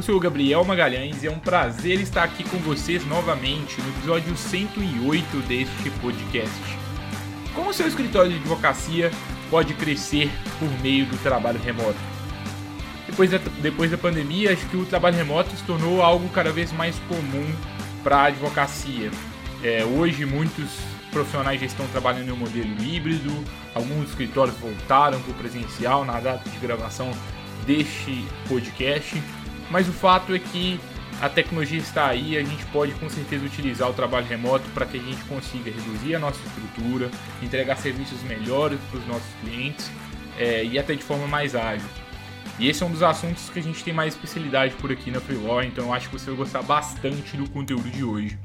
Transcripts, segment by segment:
Eu sou o Gabriel Magalhães e é um prazer estar aqui com vocês novamente no episódio 108 deste podcast. Como o seu escritório de advocacia pode crescer por meio do trabalho remoto? Depois da, depois da pandemia, acho que o trabalho remoto se tornou algo cada vez mais comum para a advocacia. É, hoje, muitos profissionais já estão trabalhando em um modelo híbrido, alguns escritórios voltaram para o presencial na data de gravação deste podcast mas o fato é que a tecnologia está aí, a gente pode com certeza utilizar o trabalho remoto para que a gente consiga reduzir a nossa estrutura, entregar serviços melhores para os nossos clientes é, e até de forma mais ágil. E esse é um dos assuntos que a gente tem mais especialidade por aqui na Freelore, então eu acho que você vai gostar bastante do conteúdo de hoje.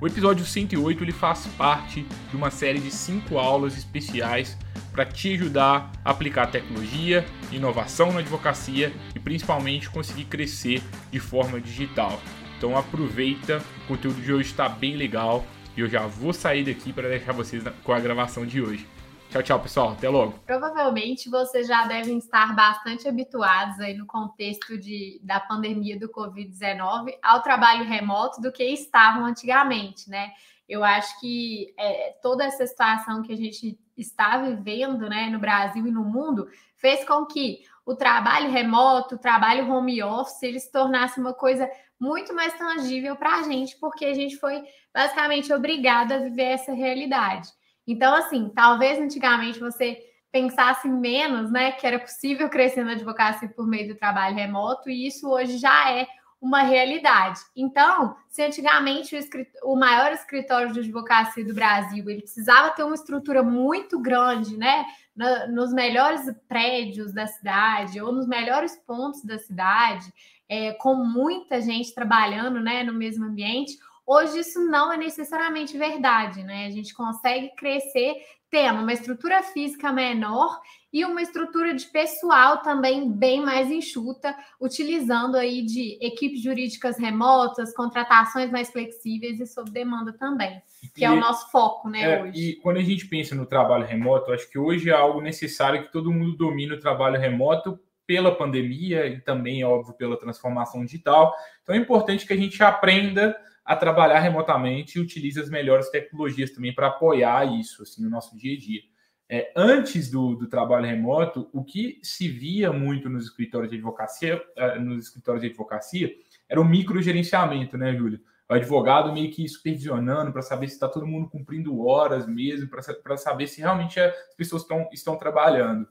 O episódio 108 ele faz parte de uma série de cinco aulas especiais para te ajudar a aplicar tecnologia, inovação na advocacia e principalmente conseguir crescer de forma digital. Então aproveita, o conteúdo de hoje está bem legal e eu já vou sair daqui para deixar vocês com a gravação de hoje. Tchau, tchau, pessoal. Até logo. Provavelmente vocês já devem estar bastante habituados aí no contexto de, da pandemia do Covid-19 ao trabalho remoto do que estavam antigamente, né? Eu acho que é, toda essa situação que a gente está vivendo né, no Brasil e no mundo fez com que o trabalho remoto, o trabalho home office, ele se tornasse uma coisa muito mais tangível para a gente, porque a gente foi basicamente obrigado a viver essa realidade. Então, assim, talvez antigamente você pensasse menos, né, que era possível crescer na advocacia por meio do trabalho remoto, e isso hoje já é uma realidade. Então, se antigamente o, o, maior escritório de advocacia do Brasil ele precisava ter uma estrutura muito grande, né, nos melhores prédios da cidade ou nos melhores pontos da cidade, é, com muita gente trabalhando, né, no mesmo ambiente, Hoje isso não é necessariamente verdade, né? A gente consegue crescer tendo uma estrutura física menor e uma estrutura de pessoal também bem mais enxuta, utilizando aí de equipes jurídicas remotas, contratações mais flexíveis e sob demanda também, que e, é o nosso foco, né, é, hoje. E quando a gente pensa no trabalho remoto, acho que hoje é algo necessário que todo mundo domine o trabalho remoto pela pandemia e também, óbvio, pela transformação digital. Então é importante que a gente aprenda a trabalhar remotamente e utilize as melhores tecnologias também para apoiar isso assim, no nosso dia a dia. É, antes do, do, trabalho remoto, o que se via muito nos escritórios de advocacia, uh, nos escritórios de advocacia, era o microgerenciamento, né, Júlio? O advogado meio que supervisionando para saber se está todo mundo cumprindo horas mesmo, para saber se realmente as pessoas tão, estão trabalhando.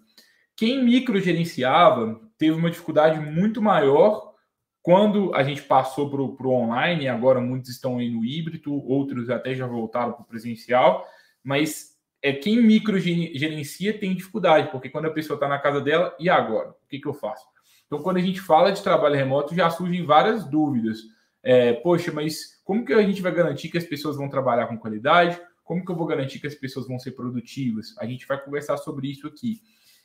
Quem microgerenciava teve uma dificuldade muito maior quando a gente passou para o online, agora muitos estão aí no híbrido, outros até já voltaram para o presencial, mas é quem microgerencia tem dificuldade, porque quando a pessoa está na casa dela, e agora? O que, que eu faço? Então, quando a gente fala de trabalho remoto, já surgem várias dúvidas. É, Poxa, mas como que a gente vai garantir que as pessoas vão trabalhar com qualidade? Como que eu vou garantir que as pessoas vão ser produtivas? A gente vai conversar sobre isso aqui.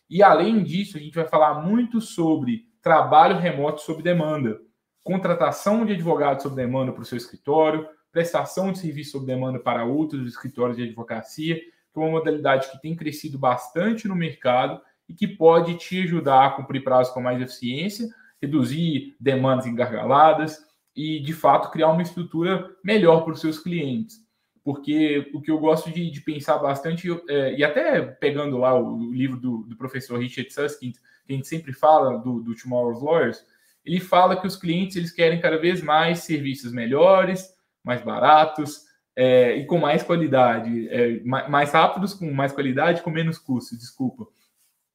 E além disso, a gente vai falar muito sobre trabalho remoto sob demanda contratação de advogado sob demanda para o seu escritório, prestação de serviço sob demanda para outros escritórios de advocacia, que é uma modalidade que tem crescido bastante no mercado e que pode te ajudar a cumprir prazos com mais eficiência, reduzir demandas engargaladas e, de fato, criar uma estrutura melhor para os seus clientes. Porque o que eu gosto de, de pensar bastante, é, e até pegando lá o, o livro do, do, professor Richard Susskind, que a gente sempre fala do, do Tomorrow's Lawyers, ele fala que os clientes eles querem cada vez mais serviços melhores, mais baratos é, e com mais qualidade, é, mais rápidos, com mais qualidade, com menos custos, desculpa.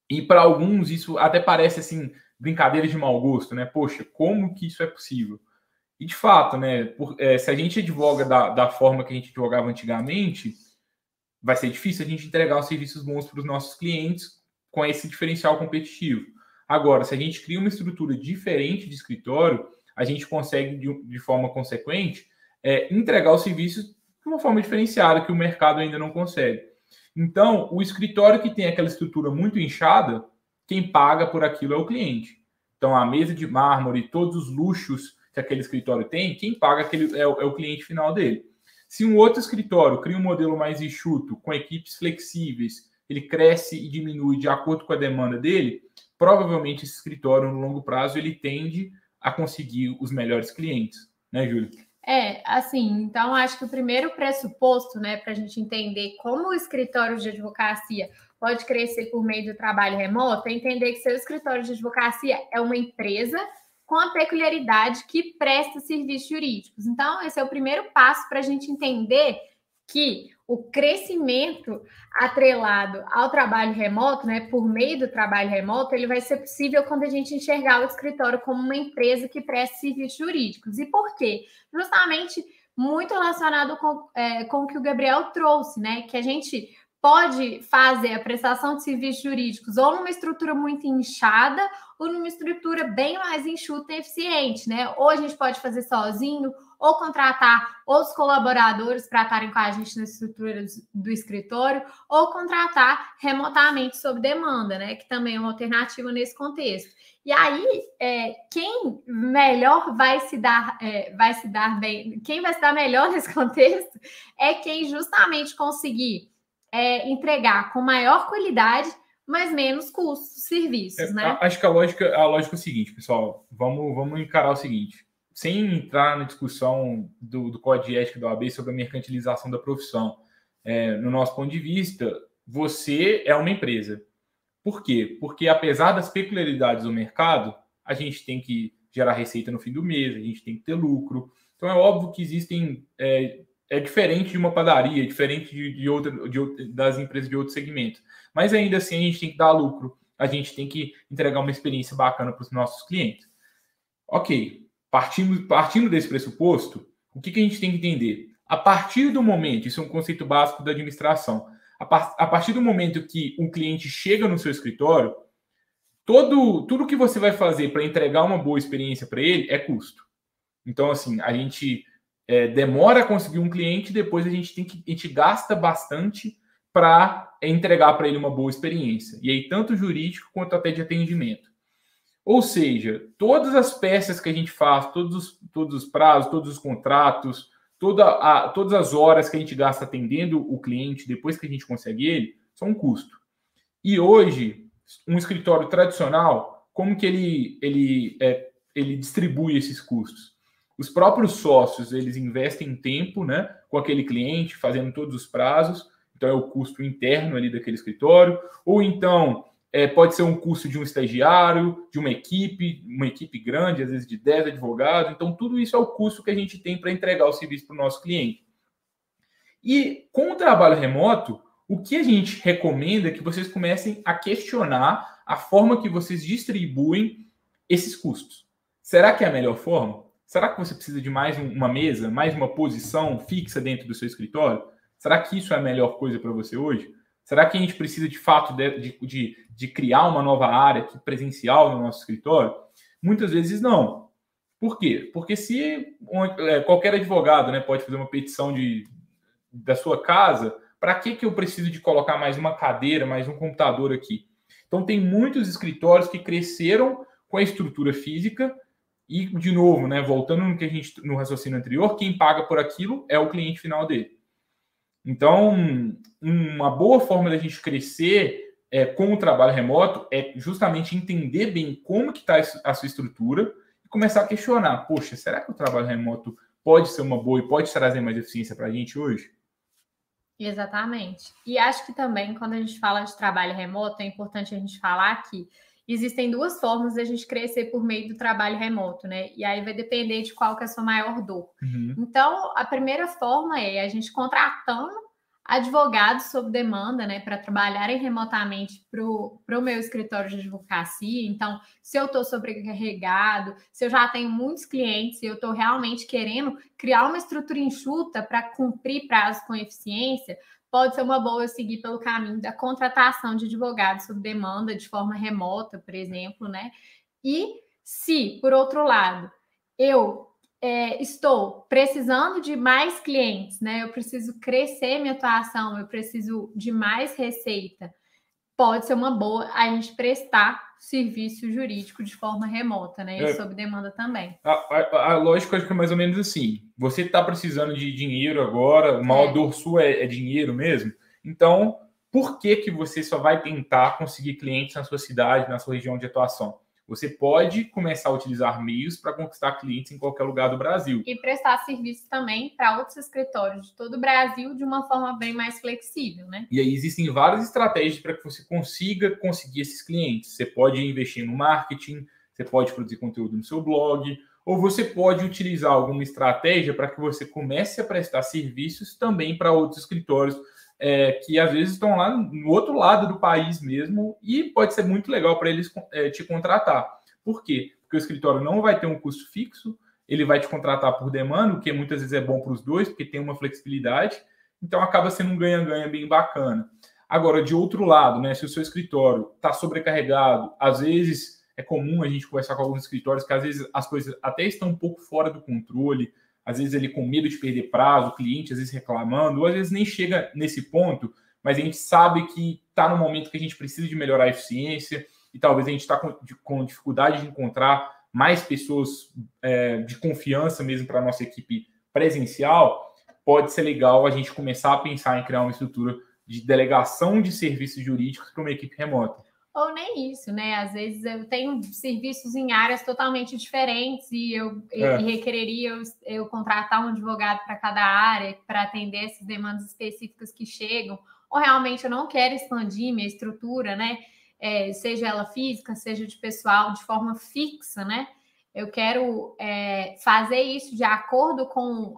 E para alguns isso até parece assim brincadeira de mau gosto, né? Poxa, como que isso é possível? E de fato, né? Por, é, se a gente advoga da, da forma que a gente advogava antigamente, vai ser difícil a gente entregar os serviços bons para os nossos clientes com esse diferencial competitivo. Agora, se a gente cria uma estrutura diferente de escritório, a gente consegue, de, de forma consequente, é, entregar os serviços de uma forma diferenciada que o mercado ainda não consegue. Então, o escritório que tem aquela estrutura muito inchada, quem paga por aquilo é o cliente. Então, a mesa de mármore, todos os luxos que aquele escritório tem, quem paga aquele, é, é o cliente final dele. Se um outro escritório cria um modelo mais enxuto, com equipes flexíveis, ele cresce e diminui de acordo com a demanda dele, provavelmente esse escritório, no longo prazo, ele tende a conseguir os melhores clientes. Né, Júlia? É, assim, então acho que o primeiro pressuposto, né, para a gente entender como o escritório de advocacia pode crescer por meio do trabalho remoto, é entender que seu escritório de advocacia é uma empresa com a peculiaridade que presta serviços jurídicos. Então, esse é o primeiro passo para a gente entender que o crescimento atrelado ao trabalho remoto, né, por meio do trabalho remoto, ele vai ser possível quando a gente enxergar o escritório como uma empresa que presta serviços jurídicos. E por quê? Justamente muito relacionado com, é, com o que o Gabriel trouxe, né? Que a gente pode fazer a prestação de serviços jurídicos ou numa estrutura muito inchada ou numa estrutura bem mais enxuta e eficiente, né? Ou a gente pode fazer sozinho, ou contratar os colaboradores para estarem com a gente na estrutura do escritório, ou contratar remotamente sob demanda, né? Que também é uma alternativa nesse contexto. E aí, é, quem melhor vai se dar, é, vai se dar bem, quem vai se dar melhor nesse contexto é quem justamente conseguir é, entregar com maior qualidade, mas menos custos, serviços, é, né? Acho que a lógica, a lógica é o seguinte, pessoal. Vamos, vamos encarar o seguinte sem entrar na discussão do, do Código de Ética da OAB sobre a mercantilização da profissão, é, no nosso ponto de vista, você é uma empresa. Por quê? Porque apesar das peculiaridades do mercado, a gente tem que gerar receita no fim do mês, a gente tem que ter lucro. Então é óbvio que existem. É, é diferente de uma padaria, é diferente de, de, outra, de, das empresas de outro segmento. Mas ainda assim a gente tem que dar lucro, a gente tem que entregar uma experiência bacana para os nossos clientes. Ok, partindo, partindo desse pressuposto, o que, que a gente tem que entender? A partir do momento, isso é um conceito básico da administração, a, par, a partir do momento que um cliente chega no seu escritório, todo, tudo que você vai fazer para entregar uma boa experiência para ele é custo. Então, assim, a gente é, demora a conseguir um cliente, depois a gente tem que a gente gasta bastante para entregar para ele uma boa experiência. E aí, tanto jurídico quanto até de atendimento. Ou seja, todas as peças que a gente faz, todos os, todos os prazos, todos os contratos, toda a, todas as horas que a gente gasta atendendo o cliente depois que a gente consegue ele, são um custo. E hoje, um escritório tradicional, como que ele, ele, é, ele distribui esses custos? Os próprios sócios, eles investem tempo né, com aquele cliente, fazendo todos os prazos, então é o custo interno ali daquele escritório, ou então é, pode ser um curso de um estagiário, de uma equipe, uma equipe grande, às vezes de 10 advogados. Então, tudo isso é o custo que a gente tem para entregar o serviço para o nosso cliente. E com o trabalho remoto, o que a gente recomenda é que vocês comecem a questionar a forma que vocês distribuem esses custos. Será que é a melhor forma? Será que você precisa de mais uma mesa, mais uma posição fixa dentro do seu escritório? Será que isso é a melhor coisa para você hoje? Será que a gente precisa de fato de, de, de criar uma nova área presencial no nosso escritório? Muitas vezes não. Por quê? Porque se é, qualquer advogado né, pode fazer uma petição de, da sua casa, para que, que eu preciso de colocar mais uma cadeira, mais um computador aqui? Então, tem muitos escritórios que cresceram com a estrutura física e, de novo, né, voltando no que a gente no raciocínio anterior, quem paga por aquilo é o cliente final dele. Então, uma boa forma da gente crescer é, com o trabalho remoto é justamente entender bem como que está a sua estrutura e começar a questionar, poxa, será que o trabalho remoto pode ser uma boa e pode trazer mais eficiência para a gente hoje? Exatamente. E acho que também, quando a gente fala de trabalho remoto, é importante a gente falar que existem duas formas de a gente crescer por meio do trabalho remoto, né? E aí vai depender de qual que é a sua maior dor. Uhum. Então, a primeira forma é a gente contratando advogados sob demanda, né, para trabalharem remotamente para o meu escritório de advocacia. Então, se eu estou sobrecarregado, se eu já tenho muitos clientes e eu estou realmente querendo criar uma estrutura enxuta para cumprir prazos com eficiência, pode ser uma boa seguir pelo caminho da contratação de advogados sob demanda de forma remota, por exemplo, né? E se, por outro lado, eu é, estou precisando de mais clientes, né? Eu preciso crescer minha atuação, eu preciso de mais receita. Pode ser uma boa a gente prestar serviço jurídico de forma remota, né? E é, sob demanda também. A, a, a, lógica que é mais ou menos assim. Você está precisando de dinheiro agora, o maior é. dor sua é, é dinheiro mesmo. Então, por que, que você só vai tentar conseguir clientes na sua cidade, na sua região de atuação? Você pode começar a utilizar meios para conquistar clientes em qualquer lugar do Brasil. E prestar serviço também para outros escritórios de todo o Brasil de uma forma bem mais flexível, né? E aí existem várias estratégias para que você consiga conseguir esses clientes. Você pode investir no marketing, você pode produzir conteúdo no seu blog, ou você pode utilizar alguma estratégia para que você comece a prestar serviços também para outros escritórios é, que às vezes estão lá no outro lado do país mesmo e pode ser muito legal para eles é, te contratar. Por quê? Porque o escritório não vai ter um custo fixo, ele vai te contratar por demanda, o que muitas vezes é bom para os dois, porque tem uma flexibilidade, então acaba sendo um ganha-ganha bem bacana. Agora, de outro lado, né, se o seu escritório está sobrecarregado, às vezes é comum a gente conversar com alguns escritórios que às vezes as coisas até estão um pouco fora do controle, às vezes ele com medo de perder prazo, o cliente às vezes reclamando, ou às vezes nem chega nesse ponto, mas a gente sabe que está no momento que a gente precisa de melhorar a eficiência e talvez a gente está com, com, dificuldade de encontrar mais pessoas é, de confiança mesmo para a nossa equipe presencial, pode ser legal a gente começar a pensar em criar uma estrutura de delegação de serviços jurídicos para uma equipe remota ou nem isso, né? Às vezes eu tenho serviços em áreas totalmente diferentes e eu é. e requereria eu, eu, contratar um advogado para cada área para atender essas demandas específicas que chegam, ou realmente eu não quero expandir minha estrutura, né? É, seja ela física, seja de pessoal, de forma fixa, né? Eu quero é, fazer isso de acordo com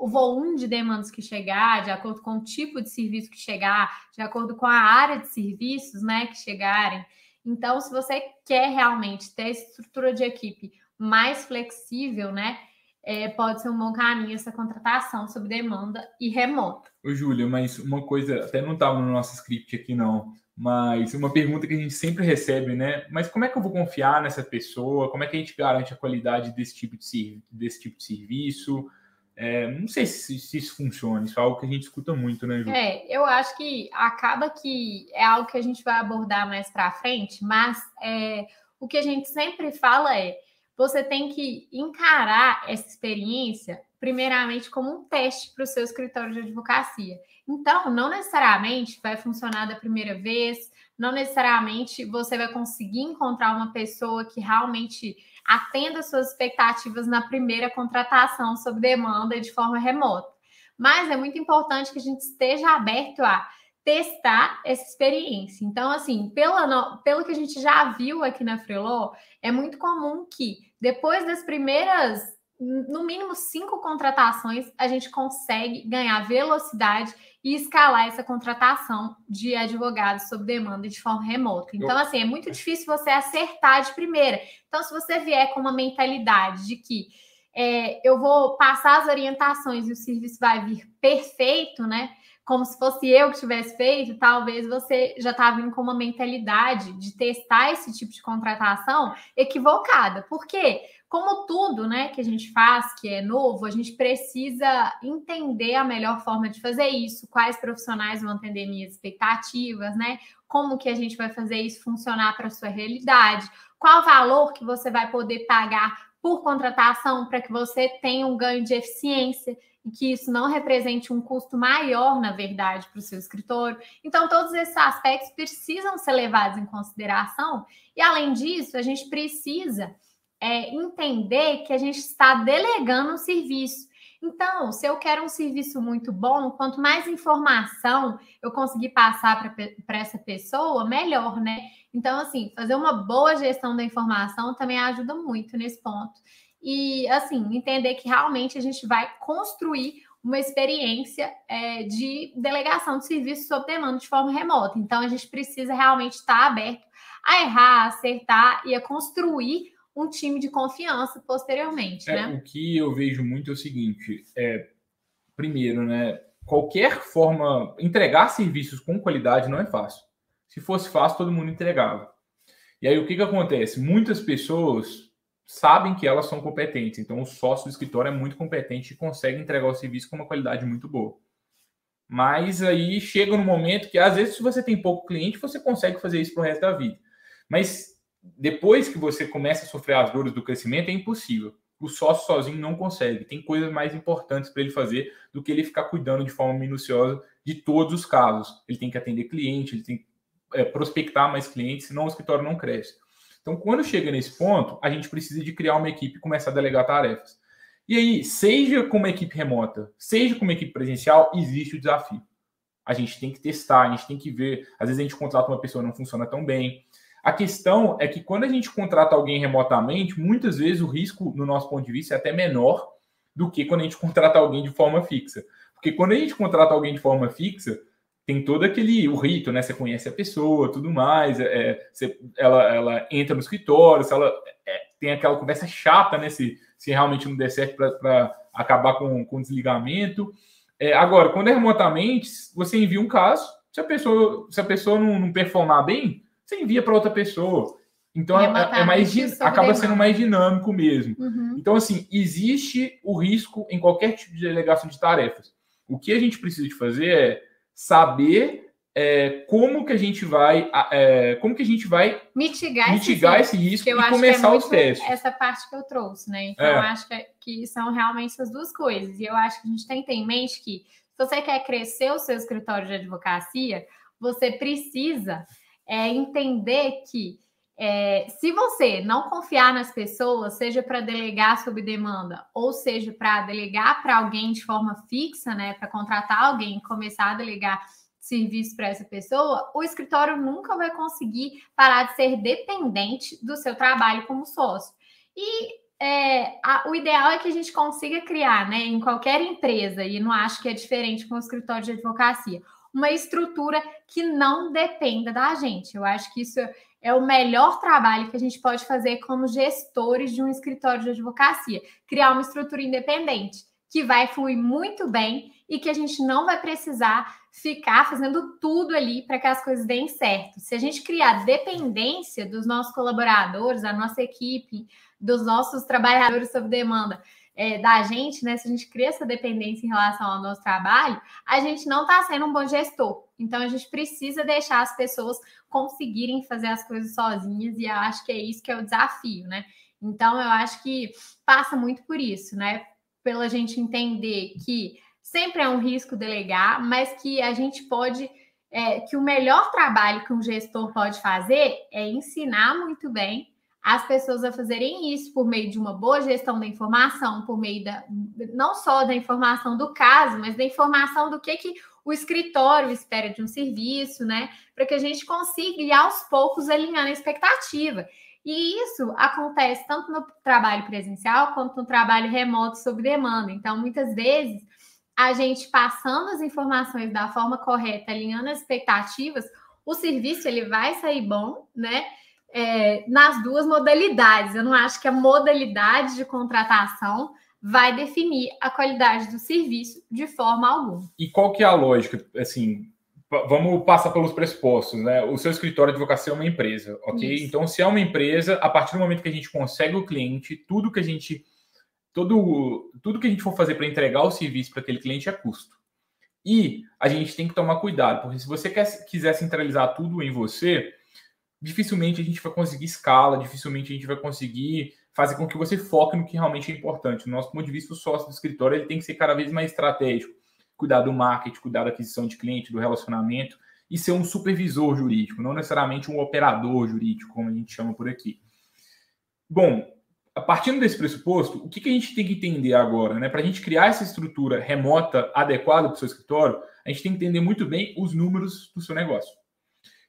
o volume de demandas que chegar, de acordo com o tipo de serviço que chegar, de acordo com a área de serviços né, que chegarem. Então, se você quer realmente ter estrutura de equipe mais flexível, né? É, pode ser um bom caminho essa contratação sob demanda e remota. Ô, Júlia, mas uma coisa, até não estava no nosso script aqui, não. Mas uma pergunta que a gente sempre recebe, né? Mas como é que eu vou confiar nessa pessoa? Como é que a gente garante a qualidade desse tipo de, desse tipo de serviço? É, não sei se, se, isso funciona, isso é algo que a gente escuta muito, né, Ju? É, eu acho que acaba que é algo que a gente vai abordar mais para frente, mas é, o que a gente sempre fala é você tem que encarar essa experiência primeiramente como um teste para o seu escritório de advocacia. Então, não necessariamente vai funcionar da primeira vez, não necessariamente você vai conseguir encontrar uma pessoa que realmente atenda suas expectativas na primeira contratação sob demanda de forma remota. Mas é muito importante que a gente esteja aberto a testar essa experiência. Então, assim, pela, pelo que a gente já viu aqui na Freeló, é muito comum que depois das primeiras, no mínimo cinco contratações, a gente consegue ganhar velocidade e escalar essa contratação de advogados sob demanda de forma remota. Então, assim, é muito difícil você acertar de primeira. Então, se você vier com uma mentalidade de que é, eu vou passar as orientações e o serviço vai vir perfeito, né? Como se fosse eu que tivesse feito, talvez você já está vindo com uma mentalidade de testar esse tipo de contratação equivocada. Por quê? como tudo, né, que a gente faz, que é novo, a gente precisa entender a melhor forma de fazer isso, quais profissionais vão atender minhas expectativas, né? Como que a gente vai fazer isso funcionar para sua realidade? Qual valor que você vai poder pagar por contratação para que você tenha um ganho de eficiência e que isso não represente um custo maior, na verdade, para o seu escritório. Então, todos esses aspectos precisam ser levados em consideração. E, além disso, a gente precisa é, entender que a gente está delegando um serviço. Então, se eu quero um serviço muito bom, quanto mais informação eu conseguir passar para essa pessoa, melhor, né? Então, assim, fazer uma boa gestão da informação também ajuda muito nesse ponto. E, assim, entender que realmente a gente vai construir uma experiência é, de delegação de serviços sob demanda de forma remota. Então, a gente precisa realmente estar aberto a errar, a acertar e a construir um time de confiança posteriormente, é, né? O que eu vejo muito é o seguinte, é, primeiro, né, qualquer forma, entregar serviços com qualidade não é fácil. Se fosse fácil, todo mundo entregava. E aí o que, que acontece? Muitas pessoas sabem que elas são competentes. Então, o sócio do escritório é muito competente e consegue entregar o serviço com uma qualidade muito boa. Mas aí chega no momento que, às vezes, se você tem pouco cliente, você consegue fazer isso para o resto da vida. Mas depois que você começa a sofrer as dores do crescimento, é impossível. O sócio sozinho não consegue. Tem coisas mais importantes para ele fazer do que ele ficar cuidando de forma minuciosa de todos os casos. Ele tem que atender cliente, ele tem que é, prospectar mais clientes, senão o escritório não cresce. Então, quando chega nesse ponto, a gente precisa de criar uma equipe e começar a delegar tarefas. E aí, seja com uma equipe remota, seja com uma equipe presencial, existe o desafio. A gente tem que testar, a gente tem que ver. Às vezes a gente contrata uma pessoa e não funciona tão bem. A questão é que quando a gente contrata alguém remotamente, muitas vezes o risco, no nosso ponto de vista, é até menor do que quando a gente contrata alguém de forma fixa. Porque quando a gente contrata alguém de forma fixa, tem todo aquele o rito, né? Você conhece a pessoa, tudo mais. É, você, ela, ela entra no escritório, se ela é, tem aquela conversa chata, né? Se, se realmente não der certo para acabar com, com o desligamento. É, agora, quando é remotamente, você envia um caso, se a pessoa, se a pessoa não, não performar bem, você envia para outra pessoa. Então é, é, mais acaba sendo mais dinâmico mesmo. Uhum. Então, assim, existe o risco em qualquer tipo de delegação de tarefas. O que a gente precisa de fazer é saber é, como que a gente vai é, como que a gente vai mitigar, mitigar esse, risco, esse risco e começar é os testes. Essa parte que eu trouxe, né? Então, é. eu acho que, que são realmente essas duas coisas. E eu acho que a gente tem que ter em mente que se você quer crescer o seu escritório de advocacia, você precisa é, entender que é, se você não confiar nas pessoas, seja para delegar sob demanda, ou seja para delegar para alguém de forma fixa, né, para contratar alguém e começar a delegar serviço para essa pessoa, o escritório nunca vai conseguir parar de ser dependente do seu trabalho como sócio. E é, a, o ideal é que a gente consiga criar, né, em qualquer empresa, e não acho que é diferente com o escritório de advocacia, uma estrutura que não dependa da gente. Eu acho que isso é o melhor trabalho que a gente pode fazer como gestores de um escritório de advocacia, criar uma estrutura independente que vai fluir muito bem e que a gente não vai precisar ficar fazendo tudo ali para que as coisas deem certo. Se a gente criar dependência dos nossos colaboradores, da nossa equipe, dos nossos trabalhadores sob demanda, é, da gente, né? Se a gente cria essa dependência em relação ao nosso trabalho, a gente não está sendo um bom gestor. Então a gente precisa deixar as pessoas conseguirem fazer as coisas sozinhas, e eu acho que é isso que é o desafio, né? Então eu acho que passa muito por isso, né? Pela gente entender que sempre é um risco delegar, mas que a gente pode. É, que o melhor trabalho que um gestor pode fazer é ensinar muito bem as pessoas a fazerem isso por meio de uma boa gestão da informação, por meio da não só da informação do caso, mas da informação do que, que o escritório espera de um serviço, né? Para que a gente consiga aos poucos alinhando a expectativa. E isso acontece tanto no trabalho presencial quanto no trabalho remoto sob demanda. Então, muitas vezes, a gente passando as informações da forma correta, alinhando as expectativas, o serviço ele vai sair bom, né? é, nas duas modalidades. Eu não acho que a modalidade de contratação vai definir a qualidade do serviço de forma alguma. E qual que é a lógica? Assim, vamos passar pelos pressupostos, né? O seu escritório de advocacia é uma empresa, ok? Isso. Então, se é uma empresa, a partir do momento que a gente consegue o cliente, tudo que a gente todo tudo que a gente for fazer para entregar o serviço para aquele cliente é custo. E a gente tem que tomar cuidado, porque se você quer, quiser centralizar tudo em você, dificilmente a gente vai conseguir escala, dificilmente a gente vai conseguir fazer com que você foque no que realmente é importante. Do nosso ponto de vista, o sócio do escritório ele tem que ser cada vez mais estratégico, cuidar do marketing, cuidar da aquisição de cliente, do relacionamento e ser um supervisor jurídico, não necessariamente um operador jurídico, como a gente chama por aqui. Bom, a partir desse pressuposto, o que, que a gente tem que entender agora? Né? Para a gente criar essa estrutura remota adequada para o seu escritório, a gente tem que entender muito bem os números do seu negócio.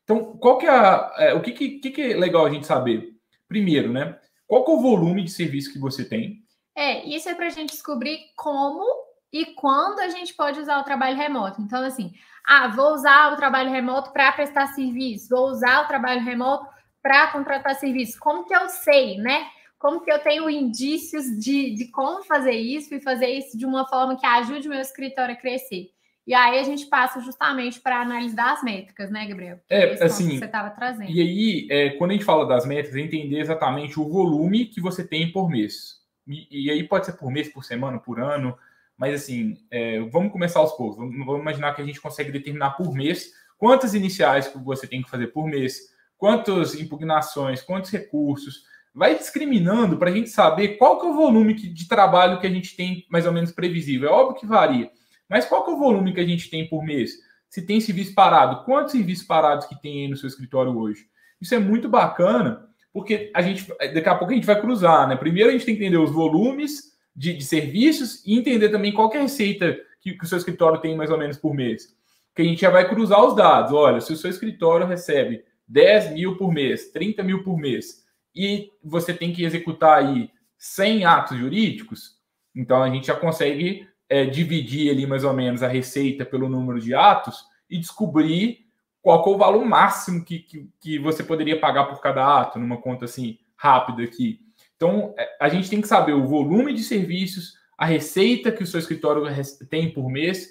Então, qual que é, a, é o que, que, que é legal a gente saber? Primeiro, né? Qual é o volume de serviço que você tem? É, isso é para a gente descobrir como e quando a gente pode usar o trabalho remoto. Então, assim, ah, vou usar o trabalho remoto para prestar serviço, vou usar o trabalho remoto para contratar serviço. Como que eu sei, né? Como que eu tenho indícios de, de como fazer isso e fazer isso de uma forma que ajude o meu escritório a crescer? E aí a gente passa justamente para análise das métricas, né, Gabriel? é, assim, que você estava trazendo. E aí, é, quando a gente fala das métricas, é entender exatamente o volume que você tem por mês. E, e aí pode ser por mês, por semana, por ano, mas assim, é, vamos começar aos poucos. Vamos, vamos, imaginar que a gente consegue determinar por mês quantas iniciais que você tem que fazer por mês, quantas impugnações, quantos recursos. Vai discriminando para a gente saber qual que é o volume de trabalho que a gente tem mais ou menos previsível. É óbvio que varia mas qual que é o volume que a gente tem por mês? Se tem serviço parado, quantos serviços parados que tem aí no seu escritório hoje? Isso é muito bacana, porque a gente daqui a pouco a gente vai cruzar, né? Primeiro a gente tem que entender os volumes de, de serviços e entender também qual é a receita que, que, o seu escritório tem mais ou menos por mês. Que a gente já vai cruzar os dados. Olha, se o seu escritório recebe 10 mil por mês, 30 mil por mês, e você tem que executar aí 100 atos jurídicos, então a gente já consegue é, dividir ali mais ou menos a receita pelo número de atos e descobrir qual é o valor máximo que, que, que, você poderia pagar por cada ato, numa conta assim rápida aqui. Então, é, a gente tem que saber o volume de serviços, a receita que o seu escritório tem por mês,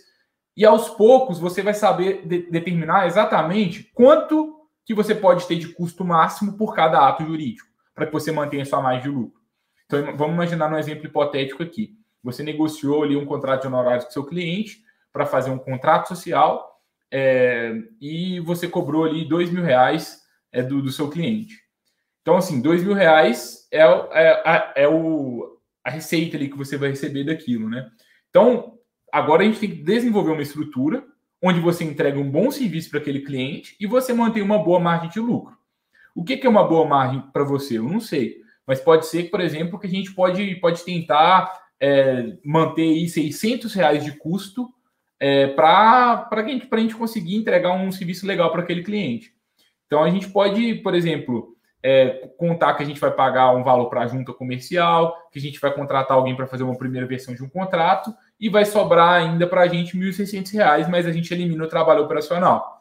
e aos poucos você vai saber de, determinar exatamente quanto que você pode ter de custo máximo por cada ato jurídico, para que você mantenha sua margem de lucro. Então, vamos imaginar um exemplo hipotético aqui. Você negociou ali um contrato de honorários com seu cliente para fazer um contrato social é, e você cobrou ali dois mil reais é, do, do seu cliente. Então, assim, dois mil reais é, é, é, o, a receita ali que você vai receber daquilo, né? Então, agora a gente tem que desenvolver uma estrutura onde você entrega um bom serviço para aquele cliente e você mantém uma boa margem de lucro. O que, que é uma boa margem para você? Eu não sei. Mas pode ser, por exemplo, que a gente pode, pode tentar é, manter aí 600 reais de custo é, para a gente, gente conseguir entregar um serviço legal para aquele cliente. Então, a gente pode, por exemplo, é, contar que a gente vai pagar um valor para a junta comercial, que a gente vai contratar alguém para fazer uma primeira versão de um contrato e vai sobrar ainda para a gente R$ 1.600, mas a gente elimina o trabalho operacional.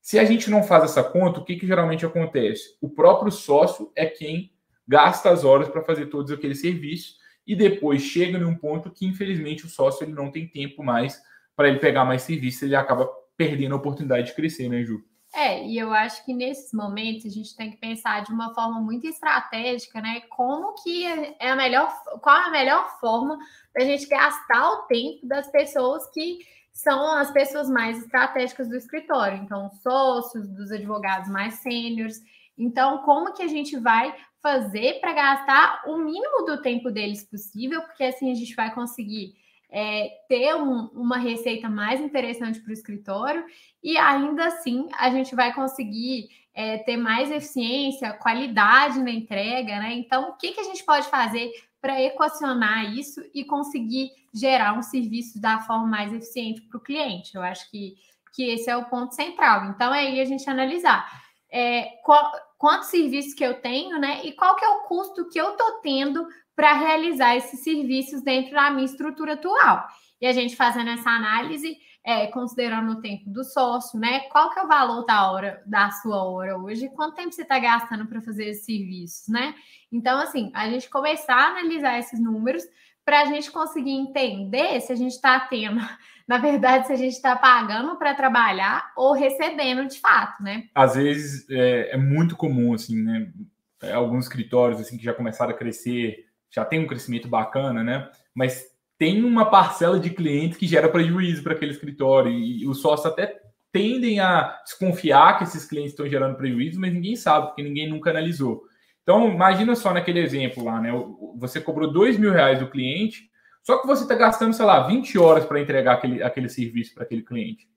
Se a gente não faz essa conta, o que, que geralmente acontece? O próprio sócio é quem gasta as horas para fazer todos aqueles serviços e depois chega num ponto que, infelizmente, o sócio ele não tem tempo mais para ele pegar mais serviço, ele acaba perdendo a oportunidade de crescer, né, Ju? É, e eu acho que nesses momentos a gente tem que pensar de uma forma muito estratégica, né? Como que é a melhor, qual é a melhor forma da gente gastar o tempo das pessoas que são as pessoas mais estratégicas do escritório, então sócios, dos advogados mais sêniores. Então, como que a gente vai fazer para gastar o mínimo do tempo deles possível, porque assim a gente vai conseguir é, ter um, uma receita mais interessante para o escritório e ainda assim a gente vai conseguir é, ter mais eficiência, qualidade na entrega, né? Então, o que, que a gente pode fazer para equacionar isso e conseguir gerar um serviço da forma mais eficiente para o cliente? Eu acho que, que esse é o ponto central. Então, é aí a gente analisar é, qual, quantos serviços que eu tenho, né? E qual que é o custo que eu estou tendo para realizar esses serviços dentro da minha estrutura atual. E a gente fazendo essa análise, é, considerando o tempo do sócio, né? Qual que é o valor da hora, da sua hora hoje? Quanto tempo você está gastando para fazer esses serviços, né? Então, assim, a gente começar a analisar esses números para a gente conseguir entender se a gente está tendo na verdade, se a gente está pagando para trabalhar ou recebendo de fato, né? Às vezes é, é, muito comum, assim, né? É, alguns escritórios assim que já começaram a crescer, já tem um crescimento bacana, né? Mas tem uma parcela de clientes que gera prejuízo para aquele escritório e os sócios até tendem a desconfiar que esses clientes estão gerando prejuízo, mas ninguém sabe, porque ninguém nunca analisou. Então, imagina só naquele exemplo lá, né? Você cobrou dois mil reais do cliente, só que você está gastando, sei lá, 20 horas para entregar aquele, aquele serviço para aquele cliente.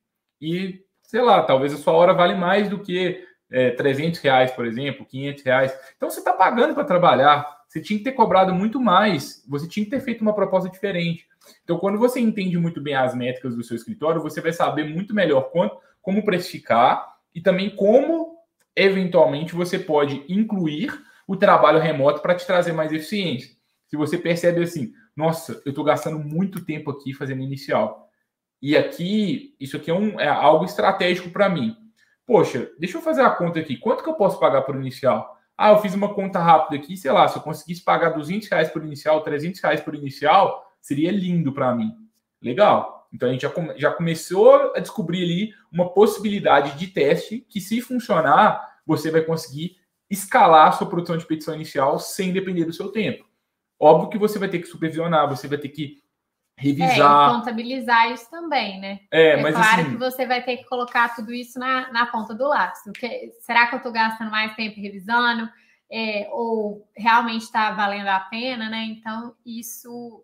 E, sei lá, talvez a sua hora vale mais do que é, 300 reais, por exemplo, 500 reais. Então você está pagando para trabalhar. Você tinha que ter cobrado muito mais. Você tinha que ter feito uma proposta diferente. Então, quando você entende muito bem as métricas do seu escritório, você vai saber muito melhor quanto, como precificar e também como, eventualmente, você pode incluir o trabalho remoto para te trazer mais eficiência. Se você percebe assim, nossa, eu estou gastando muito tempo aqui fazendo inicial. E aqui, isso aqui é, um, é algo estratégico para mim. Poxa, deixa eu fazer a conta aqui. Quanto que eu posso pagar por inicial? Ah, eu fiz uma conta rápida aqui, sei lá, se eu conseguisse pagar 200 reais por inicial, 300 reais por inicial, seria lindo para mim. Legal. Então a gente já, come, já começou a descobrir ali uma possibilidade de teste que, se funcionar, você vai conseguir escalar a sua produção de petição inicial sem depender do seu tempo. Óbvio que você vai ter que supervisionar, você vai ter que revisar. É, e contabilizar isso também, né? É, é mas claro assim, que você vai ter que colocar tudo isso na, na ponta do lápis. Que, será que eu estou gastando mais tempo revisando? É, ou realmente está valendo a pena, né? Então, isso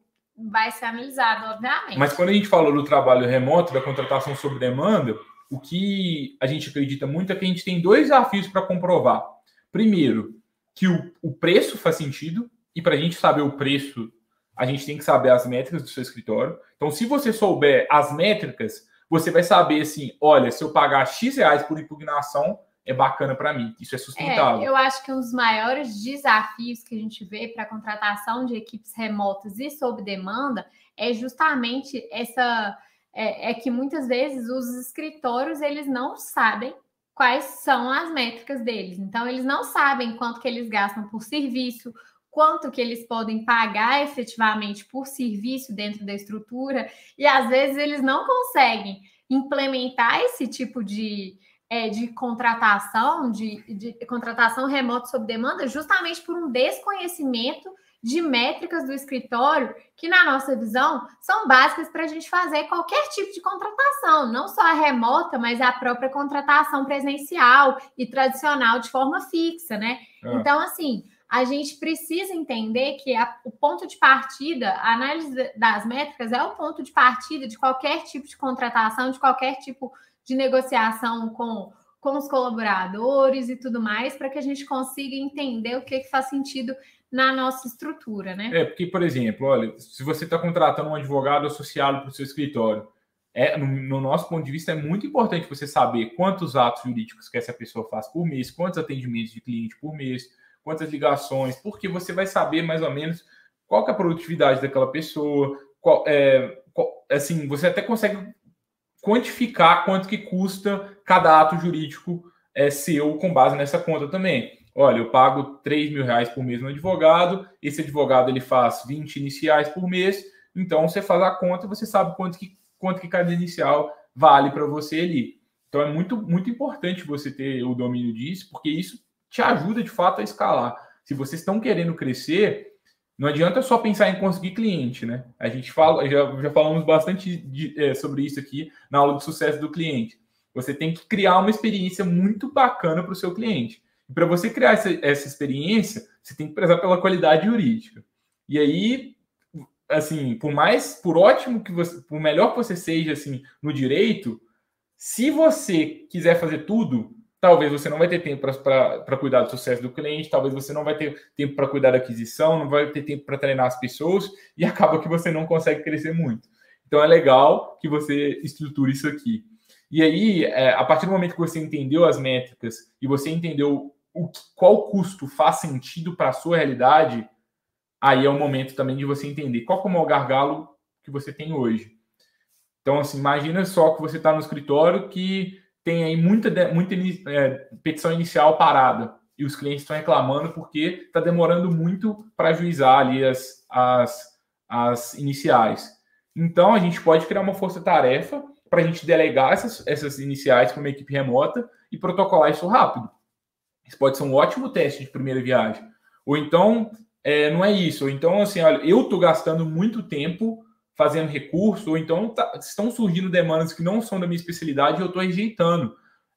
vai ser analisado, obviamente. Mas quando a gente falou do trabalho remoto, da contratação sob demanda, o que a gente acredita muito é que a gente tem dois desafios para comprovar. Primeiro, que o, o preço faz sentido, e para a gente saber o preço, a gente tem que saber as métricas do seu escritório. Então, se você souber as métricas, você vai saber assim: olha, se eu pagar X reais por impugnação, é bacana para mim. Isso é sustentável. É, eu acho que um dos maiores desafios que a gente vê para a contratação de equipes remotas e sob demanda é justamente essa é, é, que muitas vezes os escritórios eles não sabem quais são as métricas deles. Então eles não sabem quanto que eles gastam por serviço, quanto que eles podem pagar efetivamente por serviço dentro da estrutura e às vezes eles não conseguem implementar esse tipo de é, de contratação, de, de contratação remota sob demanda, justamente por um desconhecimento de métricas do escritório, que, na nossa visão, são básicas para a gente fazer qualquer tipo de contratação, não só a remota, mas a própria contratação presencial e tradicional de forma fixa, né? É. Então, assim, a gente precisa entender que a, o ponto de partida, a análise das métricas é o ponto de partida de qualquer tipo de contratação, de qualquer tipo de negociação com, com os colaboradores e tudo mais, para que a gente consiga entender o que, que faz sentido na nossa estrutura, né? É, porque, por exemplo, olha, se você está contratando um advogado associado para o seu escritório, é, no, no, nosso ponto de vista, é muito importante você saber quantos atos jurídicos que essa pessoa faz por mês, quantos atendimentos de cliente por mês, quantas ligações, porque você vai saber mais ou menos qual é a produtividade daquela pessoa, qual, é, qual, assim, você até consegue quantificar quanto que custa cada ato jurídico é, seu com base nessa conta também. Olha, eu pago 3 mil reais por mês no advogado, esse advogado ele faz 20 iniciais por mês, então você faz a conta e você sabe quanto que, quanto que cada inicial vale para você ali. Então é muito, muito importante você ter o domínio disso, porque isso te ajuda de fato a escalar. Se vocês estão querendo crescer, não adianta só pensar em conseguir cliente, né? A gente fala, já, já falamos bastante de, é, sobre isso aqui na aula de sucesso do cliente. Você tem que criar uma experiência muito bacana para o seu cliente. E para você criar essa, essa experiência, você tem que prezar pela qualidade jurídica. E aí, assim, por mais, por ótimo que você, por melhor que você seja assim no direito, se você quiser fazer tudo, talvez você não vai ter tempo para cuidar do sucesso do cliente, talvez você não vai ter tempo para cuidar da aquisição, não vai ter tempo para treinar as pessoas e acaba que você não consegue crescer muito. Então é legal que você estruture isso aqui. E aí, é, a partir do momento que você entendeu as métricas e você entendeu o, qual custo faz sentido para a sua realidade, aí é o momento também de você entender qual é o gargalo que você tem hoje. Então, assim, imagina só que você está no escritório que tem aí muita, muita é, petição inicial parada e os clientes estão reclamando porque está demorando muito para ajuizar ali as, as, as iniciais. Então, a gente pode criar uma força-tarefa para a gente delegar essas, essas iniciais para uma equipe remota e protocolar isso rápido. Isso pode ser um ótimo teste de primeira viagem. Ou então, é, não é isso. Ou então, assim, olha, eu estou gastando muito tempo fazendo recurso, ou então tá, estão surgindo demandas que não são da minha especialidade e eu estou rejeitando.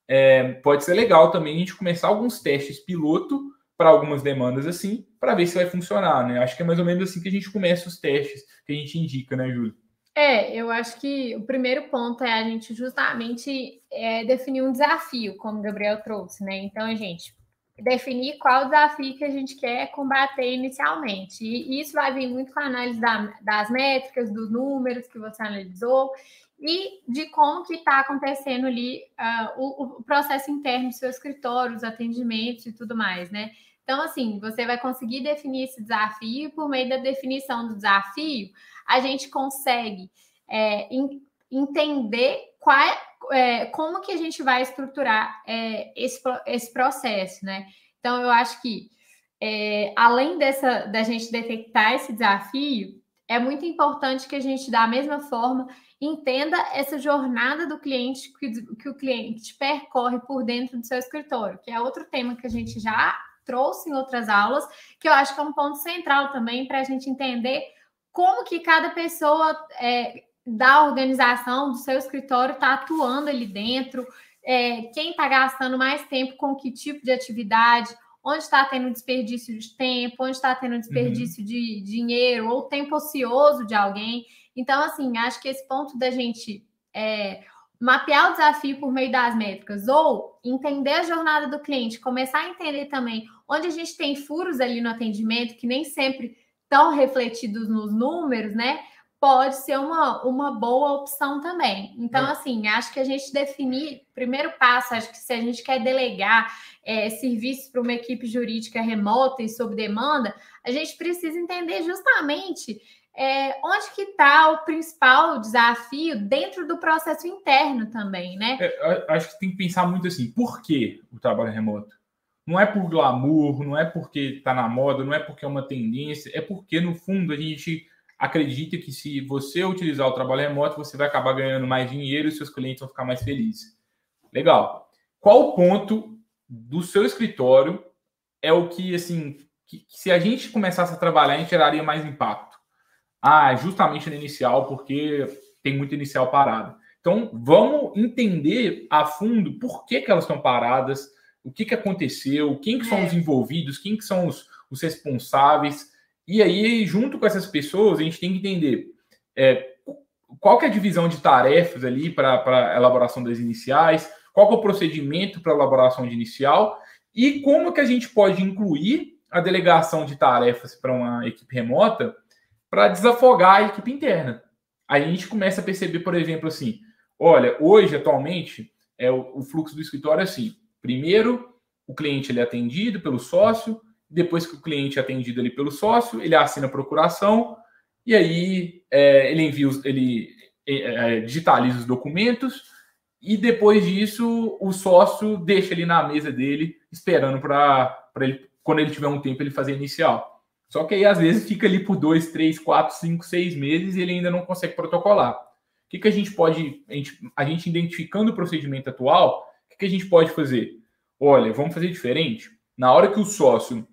É, pode ser legal também a gente começar alguns testes piloto para algumas demandas assim, para ver se vai funcionar, né? Acho que é mais ou menos assim que a gente começa os testes que a gente indica, né, Júlio? É, eu acho que o primeiro ponto é a gente justamente é, definir um desafio, como o Gabriel trouxe, né? Então, gente, definir qual desafio que a gente quer combater inicialmente. E isso vai vir muito com a análise da, das métricas, dos números que você analisou e de como que está acontecendo ali uh, o, o, processo interno do seu escritório, os atendimentos e tudo mais, né? Então, assim, você vai conseguir definir esse desafio e por meio da definição do desafio, a gente consegue é, entender qual, é, é, como que a gente vai estruturar é, esse, esse processo, né? Então, eu acho que, é, além dessa da gente detectar esse desafio, é muito importante que a gente, da mesma forma, entenda essa jornada do cliente que, que o cliente percorre por dentro do seu escritório, que é outro tema que a gente já trouxe em outras aulas, que eu acho que é um ponto central também para a gente entender como que cada pessoa é, da organização, do seu escritório, está atuando ali dentro, é, quem está gastando mais tempo com que tipo de atividade, onde está tendo desperdício de tempo, onde está tendo desperdício uhum. de dinheiro ou tempo ocioso de alguém. Então, assim, acho que esse ponto da gente é, mapear o desafio por meio das métricas ou entender a jornada do cliente, começar a entender também onde a gente tem furos ali no atendimento que nem sempre estão refletidos nos números, né? Pode ser uma, uma boa opção também. Então, é. assim, acho que a gente definir, primeiro passo, acho que se a gente quer delegar é, serviços para uma equipe jurídica remota e sob demanda, a gente precisa entender justamente é, onde que está o principal desafio dentro do processo interno também, né? É, acho que tem que pensar muito assim, por que o trabalho remoto? Não é por glamour, não é porque está na moda, não é porque é uma tendência, é porque, no fundo, a gente acredita que se você utilizar o trabalho remoto, você vai acabar ganhando mais dinheiro e seus clientes vão ficar mais felizes. Legal. Qual ponto do seu escritório é o que, assim, que, que se a gente começasse a trabalhar, a gente geraria mais impacto? Ah, justamente no inicial, porque tem muito inicial parado. Então, vamos entender a fundo por que, que elas estão paradas, o que, que aconteceu, quem que são é. os envolvidos, quem que são os, os, responsáveis. E aí, junto com essas pessoas, a gente tem que entender é, qual que é a divisão de tarefas ali para a elaboração das iniciais, qual que é o procedimento para elaboração de inicial e como que a gente pode incluir a delegação de tarefas para uma equipe remota para desafogar a equipe interna. Aí a gente começa a perceber, por exemplo, assim: olha, hoje, atualmente, é o, o fluxo do escritório é assim. Primeiro, o cliente ele é atendido pelo sócio, depois que o cliente é atendido ali pelo sócio, ele assina a procuração, e aí é, ele envia, os, ele é, é, digitaliza os documentos, e depois disso o sócio deixa ele na mesa dele, esperando para ele, quando ele tiver um tempo, ele fazer inicial. Só que aí, às vezes, fica ali por dois, três, quatro, cinco, seis meses e ele ainda não consegue protocolar. O que, que a gente pode, a gente, a gente identificando o procedimento atual, o que, que a gente pode fazer? Olha, vamos fazer diferente. Na hora que o sócio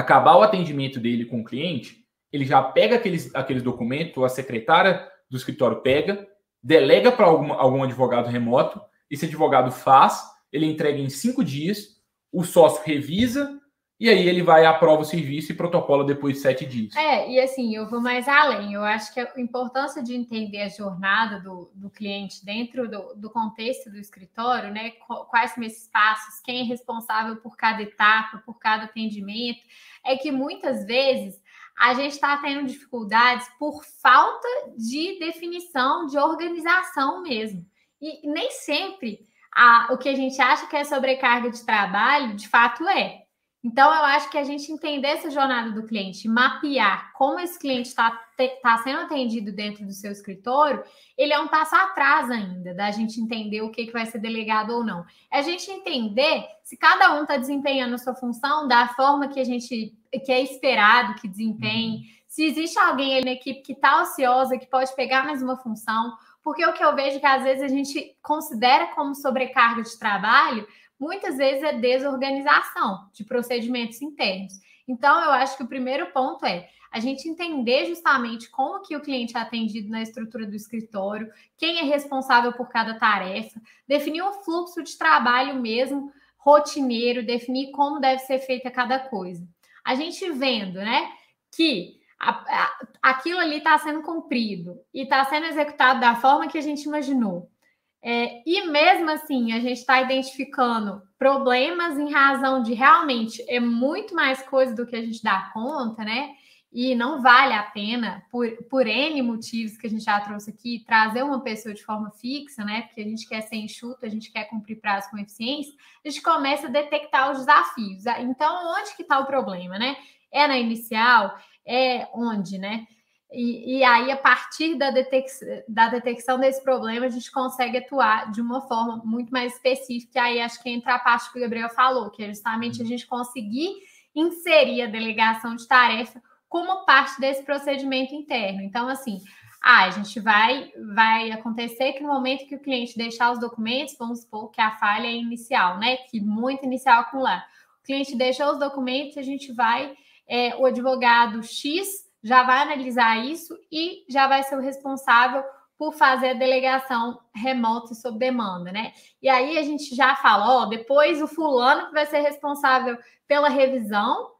acabar o atendimento dele com o cliente, ele já pega aqueles, aqueles documentos, a secretária do escritório pega, delega para algum, algum advogado remoto, esse advogado faz, ele entrega em cinco dias, o sócio revisa, e aí ele vai aprova o serviço e protocola depois de sete dias. É, e assim, eu vou mais além. Eu acho que a importância de entender a jornada do, do cliente dentro do, do contexto do escritório, né? Quais são esses passos, quem é responsável por cada etapa, por cada atendimento, é que muitas vezes a gente está tendo dificuldades por falta de definição, de organização mesmo. E nem sempre a, o que a gente acha que é sobrecarga de trabalho, de fato é. Então, eu acho que a gente entender essa jornada do cliente, mapear como esse cliente está tá sendo atendido dentro do seu escritório, ele é um passo atrás ainda da gente entender o que, que vai ser delegado ou não. É a gente entender se cada um está desempenhando a sua função da forma que a gente que é esperado que desempenhe, uhum. se existe alguém aí na equipe que está ociosa, que pode pegar mais uma função, porque o que eu vejo é que às vezes a gente considera como sobrecarga de trabalho, muitas vezes é desorganização de procedimentos internos. Então, eu acho que o primeiro ponto é a gente entender justamente como que o cliente é atendido na estrutura do escritório, quem é responsável por cada tarefa, definir um fluxo de trabalho mesmo rotineiro, definir como deve ser feita cada coisa. A gente vendo, né, que a, a, aquilo ali está sendo cumprido e está sendo executado da forma que a gente imaginou é, e mesmo assim, a gente está identificando problemas em razão de realmente é muito mais coisa do que a gente dá conta, né? E não vale a pena, por, por N motivos que a gente já trouxe aqui, trazer uma pessoa de forma fixa, né? Porque a gente quer ser enxuto, a gente quer cumprir prazo com eficiência, a gente começa a detectar os desafios. Então, onde que está o problema, né? É na inicial? É onde, né? E, e, aí, a partir da, detec da detecção desse problema, a gente consegue atuar de uma forma muito mais específica. E aí, acho que entra a parte que o Gabriel falou, que é justamente a gente conseguir inserir a delegação de tarefa como parte desse procedimento interno. Então, assim, ah, a gente vai, vai acontecer que no momento que o cliente deixar os documentos, vamos supor que a falha é inicial, né? Que muito inicial acumular. O cliente deixou os documentos, a gente vai, é, o advogado X já vai analisar isso e já vai ser o responsável por fazer a delegação remota sob demanda, né? E aí a gente já fala, ó, depois o fulano que vai ser responsável pela revisão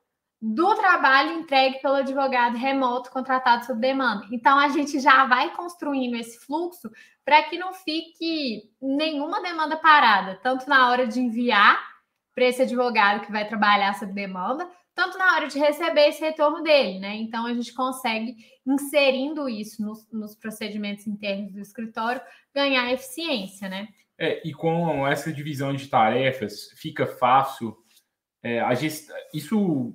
do trabalho entregue pelo advogado remoto contratado sob demanda. Então a gente já vai construindo esse fluxo para que não fique nenhuma demanda parada, tanto na hora de enviar para esse advogado que vai trabalhar sob demanda, tanto na hora de receber esse retorno dele, né? Então a gente consegue, inserindo isso nos, nos procedimentos internos do escritório, ganhar eficiência, né? É, e com essa divisão de tarefas, fica fácil. É, a gest... Isso,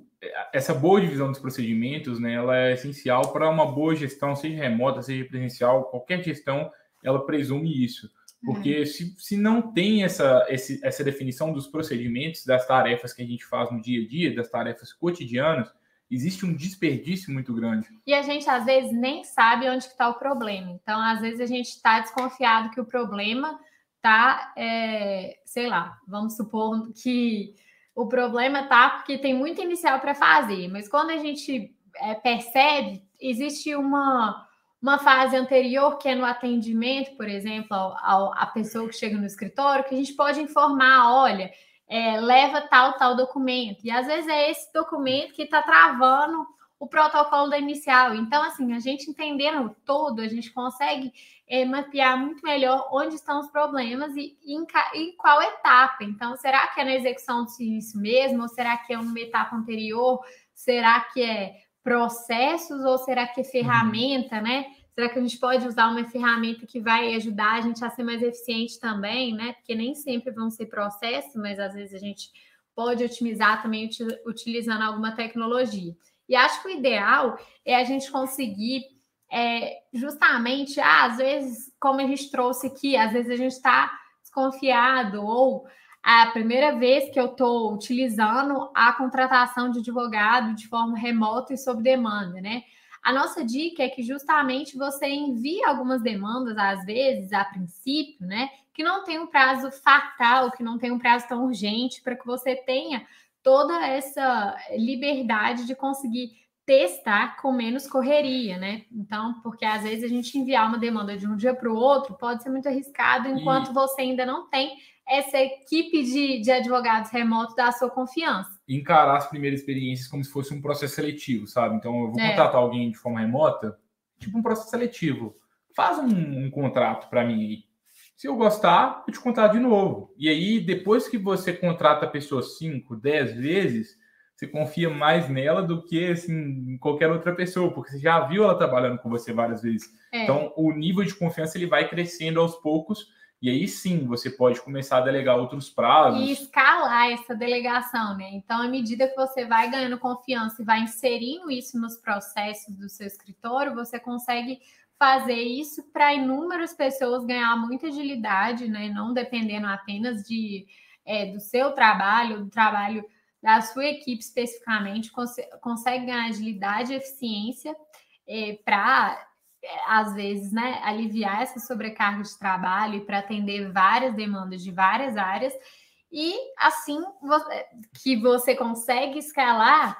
essa boa divisão dos procedimentos, né, ela é essencial para uma boa gestão, seja remota, seja presencial, qualquer gestão, ela presume isso. Porque é. se, se não tem essa, esse, essa definição dos procedimentos, das tarefas que a gente faz no dia a dia, das tarefas cotidianas, existe um desperdício muito grande. E a gente, às vezes, nem sabe onde está o problema. Então, às vezes, a gente está desconfiado que o problema está, é, sei lá, vamos supor que o problema está porque tem muito inicial para fazer, mas quando a gente é, percebe, existe uma uma fase anterior, que é no atendimento, por exemplo, ao, a pessoa que chega no escritório, que a gente pode informar, olha, é, leva tal, tal documento. E às vezes é esse documento que está travando o protocolo da inicial. Então, assim, a gente entendendo todo, a gente consegue é, mapear muito melhor onde estão os problemas e, em, em, qual etapa. Então, será que é na execução do serviço mesmo? Ou será que é numa etapa anterior? Será que é processos ou será que é ferramenta, né? Será que a gente pode usar uma ferramenta que vai ajudar a gente a ser mais eficiente também, né? Porque nem sempre vão ser processos, mas às vezes a gente pode otimizar também utilizando alguma tecnologia. E acho que o ideal é a gente conseguir é, justamente, ah, às vezes, como a gente trouxe aqui, às vezes a gente está desconfiado ou a primeira vez que eu estou utilizando a contratação de advogado de forma remota e sob demanda, né? A nossa dica é que justamente você envie algumas demandas, às vezes, a princípio, né? Que não tem um prazo fatal, que não tem um prazo tão urgente, para que você tenha toda essa liberdade de conseguir testar com menos correria, né? Então, porque às vezes a gente enviar uma demanda de um dia para o outro pode ser muito arriscado enquanto e... você ainda não tem essa equipe de, de advogados remotos da sua confiança. Encarar as primeiras experiências como se fosse um processo seletivo, sabe? Então, eu vou é. contratar alguém de forma remota, tipo um processo seletivo. Faz um, um contrato para mim aí. Se eu gostar, eu te contrato de novo. E aí, depois que você contrata a pessoa 5, 10 vezes, você confia mais nela do que assim, qualquer outra pessoa, porque você já viu ela trabalhando com você várias vezes. É. Então, o nível de confiança ele vai crescendo aos poucos e aí sim você pode começar a delegar outros prazos. E escalar essa delegação, né? Então, à medida que você vai ganhando confiança e vai inserindo isso nos processos do seu escritório, você consegue fazer isso para inúmeras pessoas ganhar muita agilidade, né? Não dependendo apenas de, é, do seu trabalho, do trabalho da sua equipe especificamente, cons consegue ganhar agilidade e eficiência é, para às vezes, né, aliviar essa sobrecarga de trabalho para atender várias demandas de várias áreas, e assim que você consegue escalar,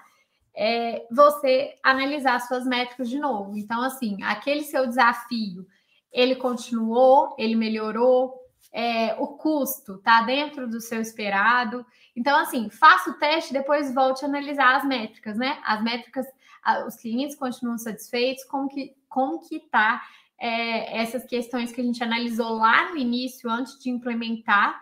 é, você analisar suas métricas de novo. Então, assim, aquele seu desafio, ele continuou, ele melhorou, é, o custo está dentro do seu esperado. Então, assim, faça o teste, depois volte a analisar as métricas, né? As métricas, os clientes continuam satisfeitos, como que como que está é, essas questões que a gente analisou lá no início, antes de implementar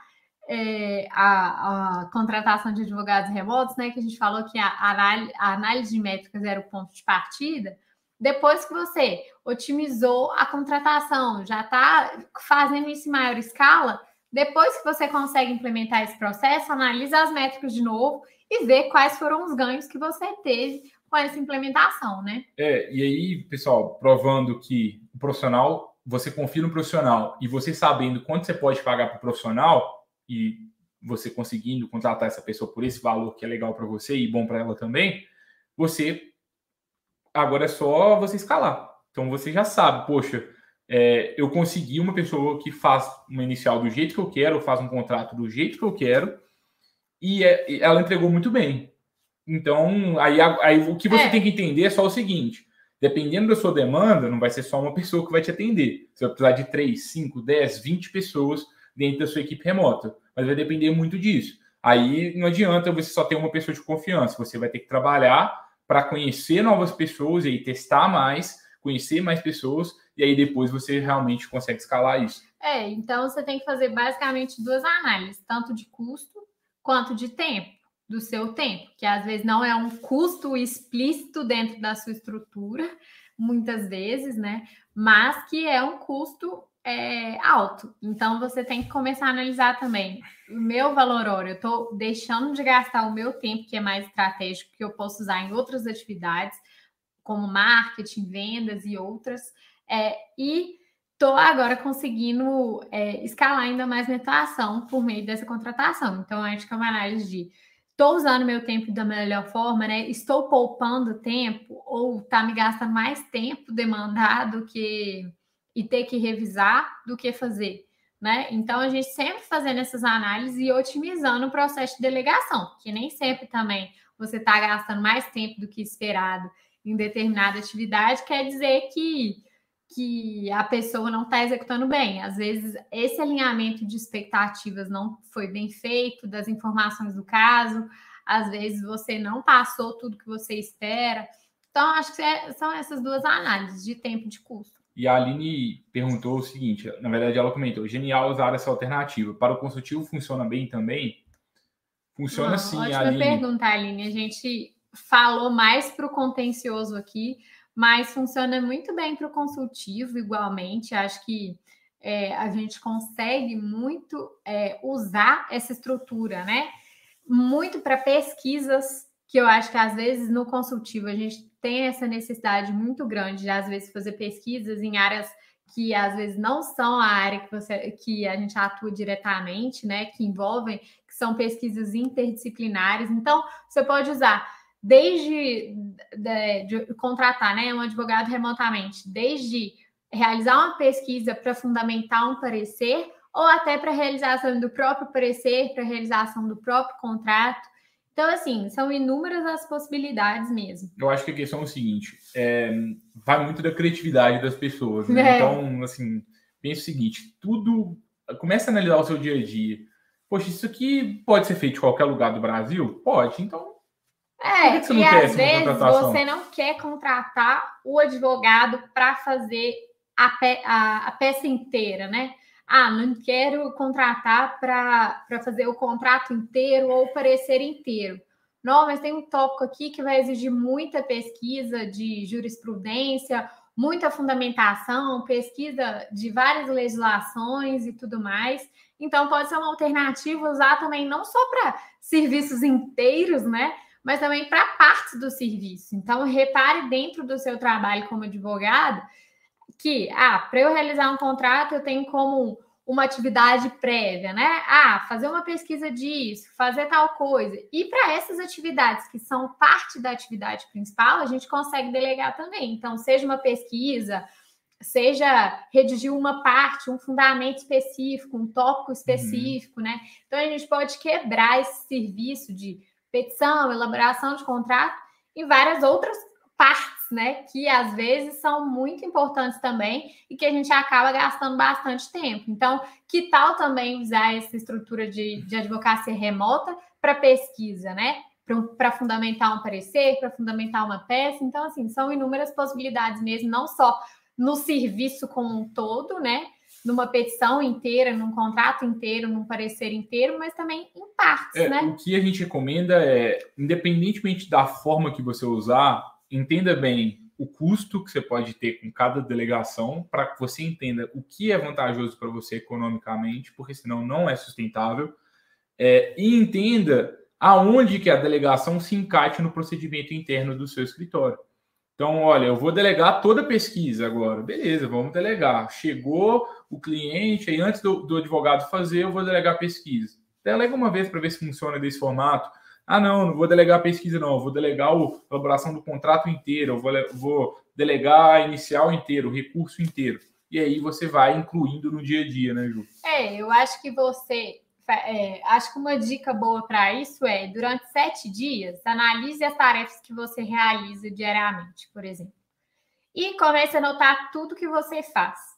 é, a, a, contratação de advogados remotos, né? Que a gente falou que a, a análise de métricas era o ponto de partida. Depois que você otimizou a contratação, já está fazendo isso em maior escala, depois que você consegue implementar esse processo, analisa as métricas de novo e vê quais foram os ganhos que você teve com essa implementação, né? É, e aí, pessoal, provando que o profissional, você confia no profissional e você sabendo quanto você pode pagar para o profissional e você conseguindo contratar essa pessoa por esse valor que é legal para você e bom para ela também, você agora é só você escalar. Então você já sabe, poxa, é, eu consegui uma pessoa que faz uma inicial do jeito que eu quero, faz um contrato do jeito que eu quero, e é, ela entregou muito bem. Então, aí, aí o que você é. tem que entender é só o seguinte: dependendo da sua demanda, não vai ser só uma pessoa que vai te atender. Você vai precisar de 3, 5, 10, 20 pessoas dentro da sua equipe remota. Mas vai depender muito disso. Aí não adianta você só ter uma pessoa de confiança. Você vai ter que trabalhar para conhecer novas pessoas e testar mais, conhecer mais pessoas, e aí depois você realmente consegue escalar isso. É, então você tem que fazer basicamente duas análises, tanto de custo quanto de tempo do seu tempo, que às vezes não é um custo explícito dentro da sua estrutura, muitas vezes, né? Mas que é um custo é, alto. Então você tem que começar a analisar também o meu valor hora. Eu estou deixando de gastar o meu tempo, que é mais estratégico, que eu posso usar em outras atividades, como marketing, vendas e outras. É, e estou agora conseguindo é, escalar ainda mais minha atuação por meio dessa contratação. Então, acho que é uma análise de estou usando meu tempo da melhor forma, né? Estou poupando tempo ou está me gastando mais tempo demandado que e ter que revisar do que fazer, né? Então a gente sempre fazendo essas análises e otimizando o processo de delegação, que nem sempre também você está gastando mais tempo do que esperado em determinada atividade, quer dizer que que a pessoa não está executando bem. Às vezes, esse alinhamento de expectativas não foi bem feito, das informações do caso, às vezes você não passou tudo que você espera. Então, acho que é, são essas duas análises de tempo e de custo. E a Aline perguntou o seguinte: na verdade, ela comentou: genial usar essa alternativa. Para o consultivo funciona bem também? Funciona não, sim, ótima Aline. pergunta, Aline. A gente falou mais para o contencioso aqui mas funciona muito bem para o consultivo, igualmente. Acho que é, a gente consegue muito é, usar essa estrutura, né? Muito para pesquisas, que eu acho que às vezes no consultivo a gente tem essa necessidade muito grande de às vezes fazer pesquisas em áreas que às vezes não são a área que, você, que a gente atua diretamente, né? Que envolvem, que são pesquisas interdisciplinares. Então, você pode usar desde de, de contratar né, um advogado remotamente, desde realizar uma pesquisa para fundamentar um parecer, ou até para realização do próprio parecer, para realização do próprio contrato. Então, assim, são inúmeras as possibilidades mesmo. Eu acho que a questão é o seguinte: é, vai muito da criatividade das pessoas. Né? É. Então, assim, pensa o seguinte: tudo. Começa a analisar o seu dia a dia. Poxa, isso aqui pode ser feito em qualquer lugar do Brasil? Pode. Então, é, que e às vezes você não quer contratar o advogado para fazer a, pe a, a, peça inteira, né? Ah, não quero contratar para fazer o contrato inteiro ou o parecer inteiro. Não, mas tem um tópico aqui que vai exigir muita pesquisa de jurisprudência, muita fundamentação, pesquisa de várias legislações e tudo mais. Então, pode ser uma alternativa usar também não só para serviços inteiros, né? Mas também para parte do serviço. Então, repare dentro do seu trabalho como advogado que, ah, para eu realizar um contrato, eu tenho como uma atividade prévia, né? Ah, fazer uma pesquisa disso, fazer tal coisa. E para essas atividades que são parte da atividade principal, a gente consegue delegar também. Então, seja uma pesquisa, seja redigir uma parte, um fundamento específico, um tópico específico, uhum. né? Então, a gente pode quebrar esse serviço de petição, elaboração de contrato e várias outras partes, né? Que às vezes são muito importantes também e que a gente acaba gastando bastante tempo. Então, que tal também usar essa estrutura de, de advocacia remota para pesquisa, né? Para fundamentar um parecer, para fundamentar uma peça. Então, assim, são inúmeras possibilidades mesmo, não só no serviço como um todo, né? Numa petição inteira, num contrato inteiro, num parecer inteiro, mas também em partes, é, né? O que a gente recomenda é, independentemente da forma que você usar, entenda bem o custo que você pode ter com cada delegação para que você entenda o que é vantajoso para você economicamente, porque senão não é sustentável, é, e entenda aonde que a delegação se encaixa no procedimento interno do seu escritório. Então, olha, eu vou delegar toda a pesquisa agora. Beleza, vamos delegar. Chegou o cliente, aí antes do, do advogado fazer, eu vou delegar pesquisa. Delega uma vez para ver se funciona desse formato. Ah, não, não vou delegar a pesquisa, não, vou delegar a elaboração do contrato inteiro, eu vou, vou delegar a inicial inteiro, o recurso inteiro. E aí você vai incluindo no dia a dia, né, Ju? É, eu acho que você. É, acho que uma dica boa para isso é, durante sete dias, analise as tarefas que você realiza diariamente, por exemplo. E comece a anotar tudo que você faz.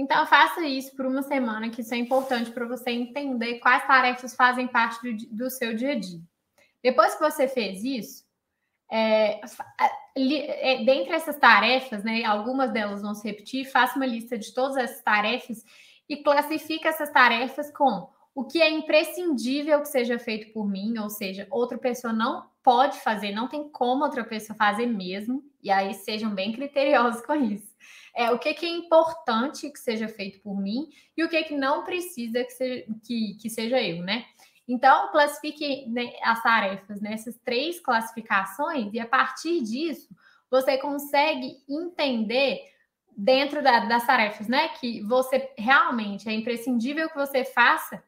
Então, faça isso por uma semana, que isso é importante para você entender quais tarefas fazem parte do, do seu dia a dia. Depois que você fez isso, é, é, dentre essas tarefas, né, algumas delas vão se repetir, faça uma lista de todas essas tarefas e classifique essas tarefas com o que é imprescindível que seja feito por mim, ou seja, outra pessoa não pode fazer, não tem como outra pessoa fazer mesmo, e aí sejam bem criteriosos com isso. É, o que, que é importante que seja feito por mim e o que, que não precisa que seja, que, que seja eu, né? Então, classifique né, as tarefas nessas três classificações e a partir disso você consegue entender dentro da, das tarefas, né, que você realmente é imprescindível que você faça,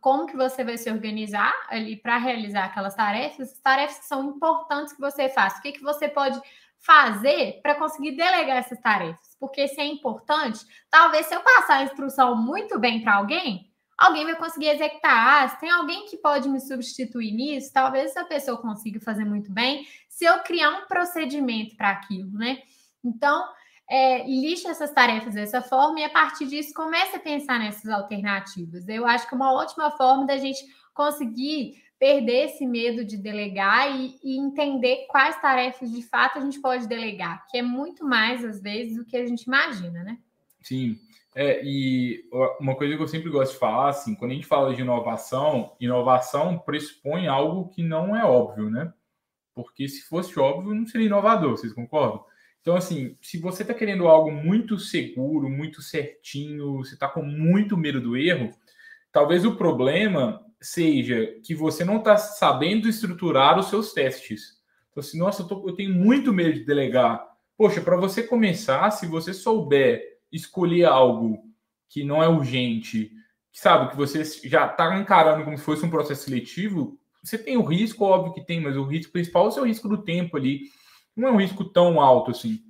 como que você vai se organizar ali para realizar aquelas tarefas, as tarefas que são importantes que você faça, o que, que você pode fazer para conseguir delegar essas tarefas, porque se é importante, talvez se eu passar a instrução muito bem para alguém, alguém vai conseguir executar. Ah, se tem alguém que pode me substituir nisso, talvez essa pessoa consiga fazer muito bem se eu criar um procedimento para aquilo, né? Então, é, lixe essas tarefas dessa forma e a partir disso comece a pensar nessas alternativas. Eu acho que uma ótima forma da gente conseguir perder esse medo de delegar e, e, entender quais tarefas de fato a gente pode delegar, que é muito mais às vezes do que a gente imagina, né? Sim. É, e uma coisa que eu sempre gosto de falar, assim, quando a gente fala de inovação, inovação pressupõe algo que não é óbvio, né? Porque se fosse óbvio, não seria inovador, vocês concordam? Então, assim, se você está querendo algo muito seguro, muito certinho, você está com muito medo do erro, talvez o problema seja que você não está sabendo estruturar os seus testes. Então, assim, nossa, eu, tô, eu tenho muito medo de delegar. Poxa, para você começar, se você souber escolher algo que não é urgente, que sabe, que você já está encarando como se fosse um processo seletivo, você tem o risco, óbvio que tem, mas o risco principal é o seu risco do tempo ali. Não é um risco tão alto assim.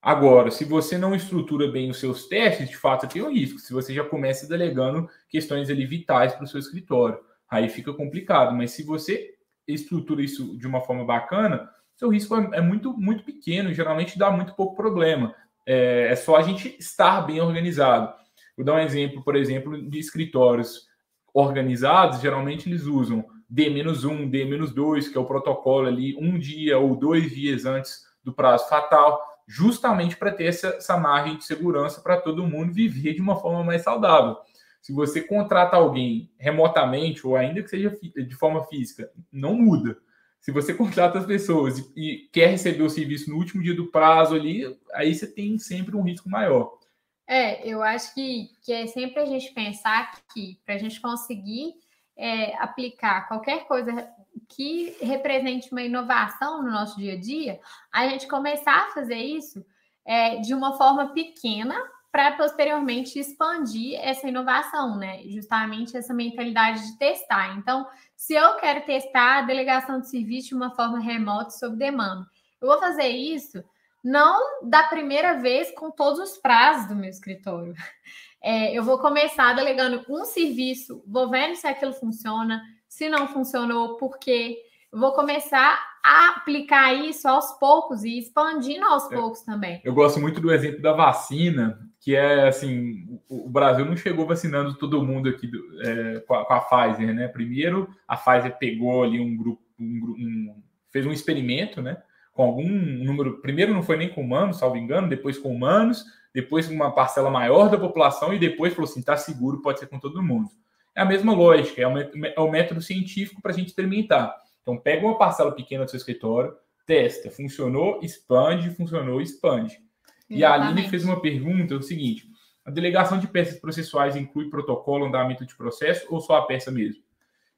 Agora, se você não estrutura bem os seus testes, de fato tem um risco. Se você já começa delegando questões ali vitais para o seu escritório, aí fica complicado. Mas se você estrutura isso de uma forma bacana, seu risco é, é muito, muito pequeno, geralmente dá muito pouco problema é, é só a gente estar bem organizado. Vou dar um exemplo, por exemplo, de escritórios organizados, geralmente eles usam D-1, D-2, que é o protocolo ali, um dia ou dois dias antes do prazo fatal, justamente para ter essa, essa margem de segurança para todo mundo viver de uma forma mais saudável. Se você contrata alguém remotamente, ou ainda que seja de forma física, não muda. Se você contrata as pessoas e, quer receber o serviço no último dia do prazo ali, aí você tem sempre um risco maior. É, eu acho que, que é sempre a gente pensar que para a gente conseguir é, aplicar qualquer coisa que represente uma inovação no nosso dia a dia, a gente começar a fazer isso é, de uma forma pequena para posteriormente expandir essa inovação, né? Justamente essa mentalidade de testar. Então, se eu quero testar a delegação de serviço de uma forma remota sob demanda, eu vou fazer isso não da primeira vez com todos os prazos do meu escritório. É, eu vou começar delegando um serviço, vou vendo se aquilo funciona, se não funcionou, por quê. Vou começar a aplicar isso aos poucos e expandindo aos é, poucos também. Eu gosto muito do exemplo da vacina, que é assim, o Brasil não chegou vacinando todo mundo aqui do, é, com, a, com, a, Pfizer, né? Primeiro a Pfizer pegou ali um grupo, um, um, fez um experimento, né? Com algum número, primeiro não foi nem com humanos, salvo engano, depois com humanos, depois com uma parcela maior da população e depois falou assim, tá seguro, pode ser com todo mundo. É a mesma lógica, é o, é o método científico para a gente experimentar. Então pega uma parcela pequena do seu escritório, testa, funcionou, expande, funcionou, expande. E a Aline fez uma pergunta, é o seguinte: a delegação de peças processuais inclui protocolo, andamento de processo ou só a peça mesmo?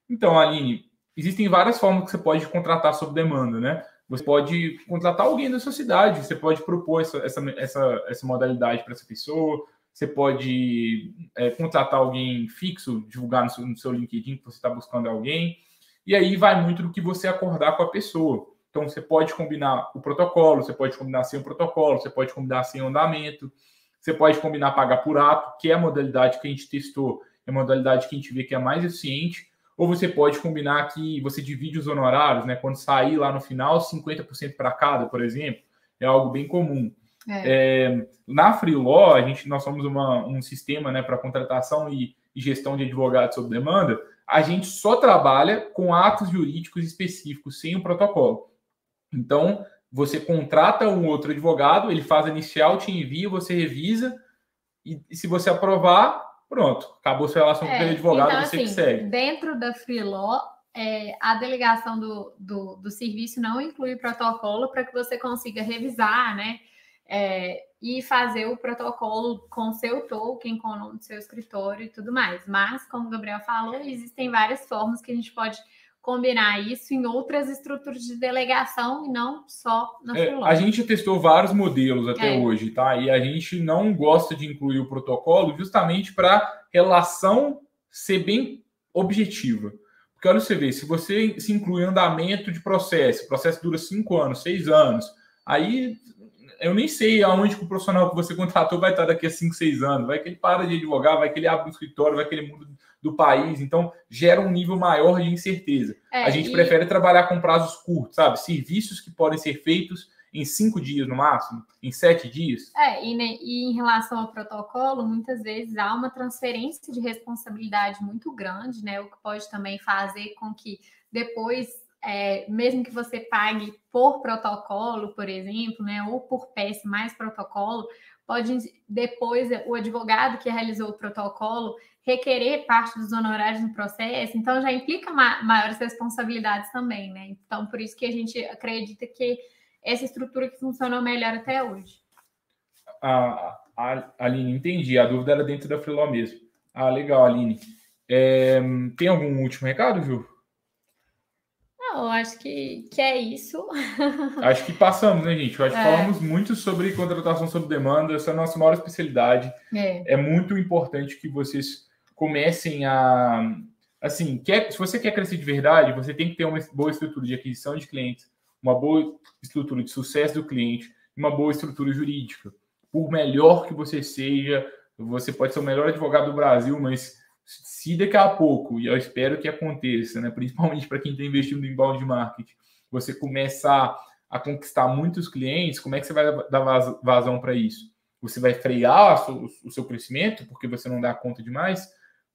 Então, Aline, existem várias formas que você pode contratar sob demanda, né? Você pode contratar alguém da sua cidade, você pode propor essa, essa, essa, essa modalidade para essa pessoa, você pode é, contratar alguém fixo, divulgar no seu, no seu LinkedIn que você está buscando alguém. E aí vai muito do que você acordar com a pessoa. Então você pode combinar o protocolo, você pode combinar sem o protocolo, você pode combinar sem o andamento, você pode combinar pagar por ato, que é a modalidade que a gente testou, é a modalidade que a gente vê que é mais eficiente, ou você pode combinar que você divide os honorários, né? Quando sair lá no final, 50% para cada, por exemplo, é algo bem comum. É. É, na Freelaw, a gente, nós somos uma, um sistema né, para contratação e, e gestão de advogados sob demanda, a gente só trabalha com atos jurídicos específicos, sem o protocolo. Então, você contrata um outro advogado, ele faz a inicial, te envia, você revisa, e, e se você aprovar, pronto, acabou sua relação é, com aquele advogado, então, você assim, que segue. Dentro da Freelaw, é, a delegação do, do, do, serviço não inclui protocolo para que você consiga revisar, né? É, e fazer o protocolo com seu token, com o nome do seu escritório e tudo mais. Mas, como o Gabriel falou, existem várias formas que a gente pode combinar isso em outras estruturas de delegação e não só na é, A gente testou vários modelos até é. hoje, tá? E a gente não gosta de incluir o protocolo justamente para relação ser bem objetiva. Porque olha você vê, se você se inclui andamento de processo, o processo dura cinco anos, seis anos, aí eu nem sei aonde que o profissional que você contratou vai estar daqui a 5, 6 anos. Vai que ele para de advogar, vai que ele abre um escritório, vai que ele muda do país. Então, gera um nível maior de incerteza. É, a gente e... prefere trabalhar com prazos curtos, sabe? Serviços que podem ser feitos em cinco dias no máximo, em sete dias. É, e, né, e em relação ao protocolo, muitas vezes há uma transferência de responsabilidade muito grande, né? O que pode também fazer com que depois é, mesmo que você pague por protocolo, por exemplo, né, ou por peça mais protocolo, pode depois o advogado que realizou o protocolo requerer parte dos honorários no processo, então já implica ma maiores responsabilidades também, né? Então, por isso que a gente acredita que essa estrutura que funcionou melhor até hoje. Aline, entendi. A dúvida era dentro da Freeló mesmo. Ah, legal, Aline. É, tem algum último recado, Ju? Não, acho que, que é isso. Acho que passamos, né, gente? Acho que é. falamos muito sobre contratação sob demanda, essa é a nossa maior especialidade. É, é muito importante que vocês comecem a. Assim, quer, se você quer crescer de verdade, você tem que ter uma boa estrutura de aquisição de clientes, uma boa estrutura de sucesso do cliente, uma boa estrutura jurídica. Por melhor que você seja, você pode ser o melhor advogado do Brasil, mas se daqui a pouco, e eu espero que aconteça, né, principalmente para quem está investindo em balde marketing, você começar a conquistar muitos clientes, como é que você vai dar vazão para isso? Você vai frear o seu crescimento porque você não dá conta demais?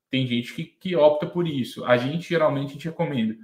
Tem gente que, que opta por isso. A gente geralmente gente recomenda.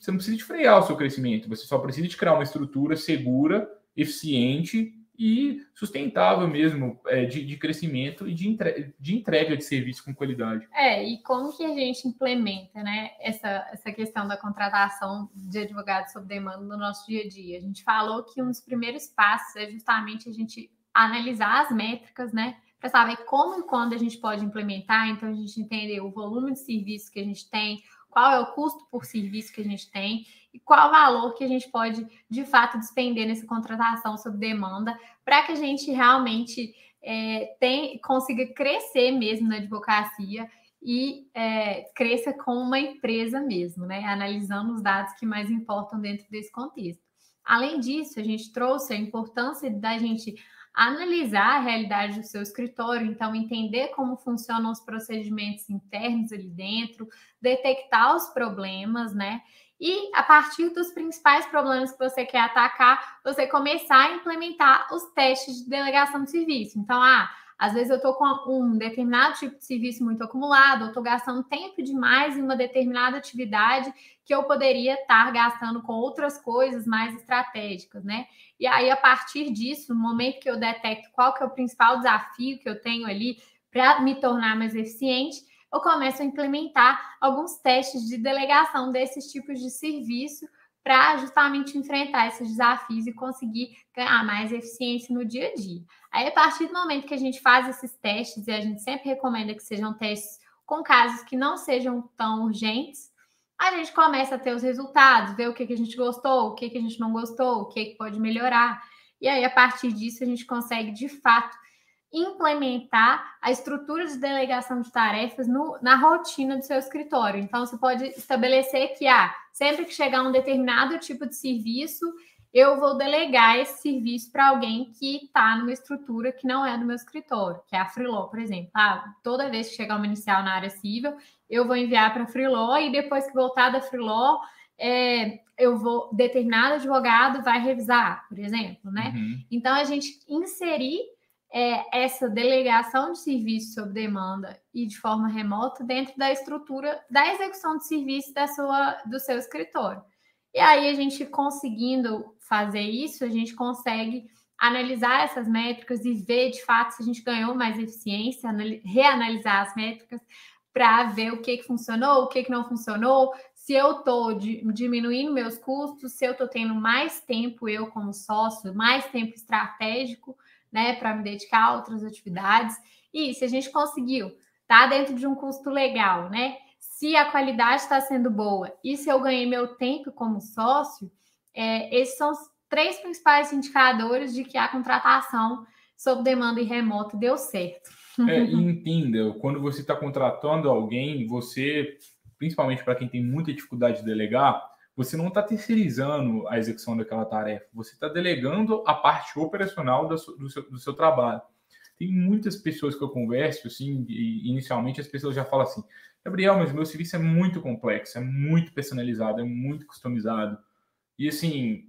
Você não precisa de frear o seu crescimento, você só precisa de criar uma estrutura segura, eficiente e sustentável mesmo é, de, de, crescimento e de, entre, de entrega de serviço com qualidade. É, e como que a gente implementa né, essa, essa questão da contratação de advogados sob demanda no nosso dia a dia? A gente falou que um dos primeiros passos é justamente a gente analisar as métricas, né? Para saber como e quando a gente pode implementar, então a gente entender o volume de serviço que a gente tem, qual é o custo por serviço que a gente tem e qual valor que a gente pode, de fato, despender nessa contratação sob demanda, para que a gente realmente é, tem, consiga crescer mesmo na advocacia e é, cresça como uma empresa mesmo, né? Analisando os dados que mais importam dentro desse contexto. Além disso, a gente trouxe a importância da gente analisar a realidade do seu escritório, então entender como funcionam os procedimentos internos ali dentro, detectar os problemas, né? E a partir dos principais problemas que você quer atacar, você começar a implementar os testes de delegação de serviço. Então, ah, às vezes eu estou com um determinado tipo de serviço muito acumulado, eu estou gastando tempo demais em uma determinada atividade que eu poderia estar gastando com outras coisas mais estratégicas, né? E aí, a partir disso, no momento que eu detecto qual que é o principal desafio que eu tenho ali para me tornar mais eficiente, eu começo a implementar alguns testes de delegação desses tipos de serviço para justamente enfrentar esses desafios e conseguir ganhar mais eficiência no dia a dia. Aí, a partir do momento que a gente faz esses testes, e a gente sempre recomenda que sejam testes com casos que não sejam tão urgentes, a gente começa a ter os resultados, ver o que, a gente gostou, o que, a gente não gostou, o que pode melhorar. E aí, a partir disso, a gente consegue, de fato, implementar a estrutura de delegação de tarefas no, na rotina do seu escritório. Então, você pode estabelecer que, ah, sempre que chegar um determinado tipo de serviço, eu vou delegar esse serviço para alguém que está numa estrutura que não é do meu escritório, que é a Freeló, por exemplo. Ah, toda vez que chegar uma inicial na área civil, eu vou enviar para a Freeló e depois que voltar da Freeló, é, eu vou determinado advogado vai revisar, por exemplo, né? Uhum. Então a gente inserir é, essa delegação de serviço sob demanda e de forma remota dentro da estrutura da execução de serviço da sua, do seu escritório. E aí, a gente conseguindo fazer isso, a gente consegue analisar essas métricas e ver de fato se a gente ganhou mais eficiência, reanalisar as métricas para ver o que, que funcionou, o que, que não funcionou, se eu estou diminuindo meus custos, se eu estou tendo mais tempo, eu como sócio, mais tempo estratégico né, para me dedicar a outras atividades. E se a gente conseguiu tá dentro de um custo legal, né? Se a qualidade está sendo boa e se eu ganhei meu tempo como sócio, é, esses são os três principais indicadores de que a contratação sob demanda e remoto deu certo. É, entenda, quando você está contratando alguém, você, principalmente para quem tem muita dificuldade de delegar, você não está terceirizando a execução daquela tarefa, você está delegando a parte operacional do seu, do, seu, do seu, trabalho. Tem muitas pessoas que eu converso, assim, e inicialmente as pessoas já falam assim, Gabriel, mas meu serviço é muito complexo, é muito personalizado, é muito customizado. E assim,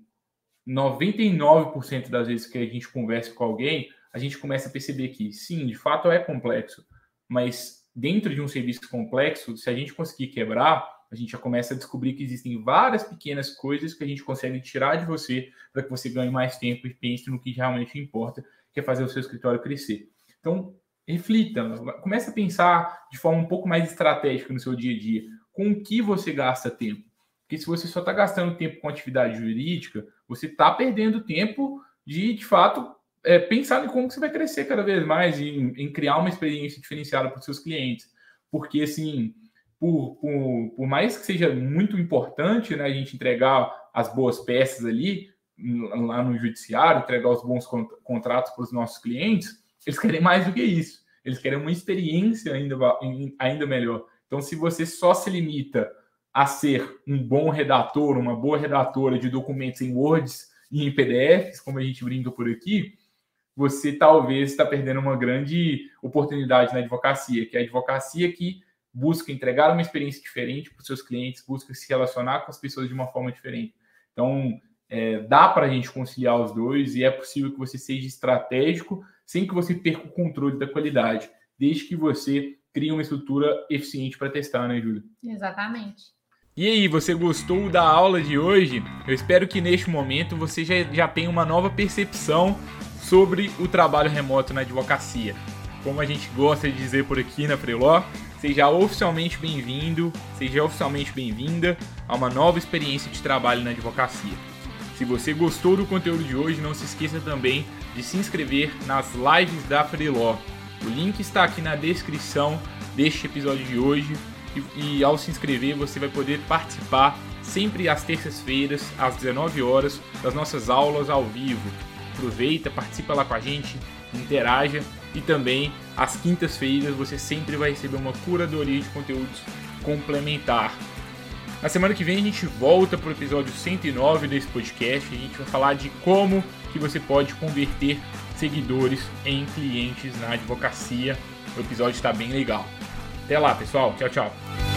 99% das vezes que a gente conversa com alguém, a gente começa a perceber que sim, de fato é complexo, mas dentro de um serviço complexo, se a gente conseguir quebrar, a gente já começa a descobrir que existem várias pequenas coisas que a gente consegue tirar de você para que você ganhe mais tempo e pense no que realmente importa, que é fazer o seu escritório crescer. Então, reflita, comece a pensar de forma um pouco mais estratégica no seu dia a dia, com o que você gasta tempo. Porque se você só está gastando tempo com atividade jurídica, você está perdendo tempo de, de fato, é, pensar em como você vai crescer cada vez mais, em, em criar uma experiência diferenciada para os seus clientes. Porque, assim, por, por, por, mais que seja muito importante né, a gente entregar as boas peças ali, lá no judiciário, entregar os bons contratos para os nossos clientes, eles querem mais do que isso. Eles querem uma experiência ainda, ainda melhor. Então, se você só se limita a ser um bom redator, uma boa redatora de documentos em Words e em PDFs, como a gente brinca por aqui, você talvez está perdendo uma grande oportunidade na advocacia, que é a advocacia que busca entregar uma experiência diferente para os seus clientes, busca se relacionar com as pessoas de uma forma diferente. Então, é, dá para a gente conciliar os dois e é possível que você seja estratégico sem que você perca o controle da qualidade, desde que você crie uma estrutura eficiente para testar, né, Júlia? Exatamente. E aí, você gostou da aula de hoje? Eu espero que neste momento você já, já tenha uma nova percepção sobre o trabalho remoto na advocacia. Como a gente gosta de dizer por aqui na Freeló, Seja oficialmente bem-vindo, seja oficialmente bem-vinda a uma nova experiência de trabalho na advocacia. Se você gostou do conteúdo de hoje, não se esqueça também de se inscrever nas lives da Freeló. O link está aqui na descrição deste episódio de hoje e, e ao se inscrever você vai poder participar sempre às terças-feiras às 19 horas das nossas aulas ao vivo. Aproveita, participa lá com a gente, interaja e também às quintas-feiras você sempre vai receber uma curadoria de conteúdos complementar. Na semana que vem a gente volta para o episódio 109 desse podcast a gente vai falar de como que você pode converter seguidores em clientes na advocacia. O episódio está bem legal. Até lá, pessoal. Tchau, tchau.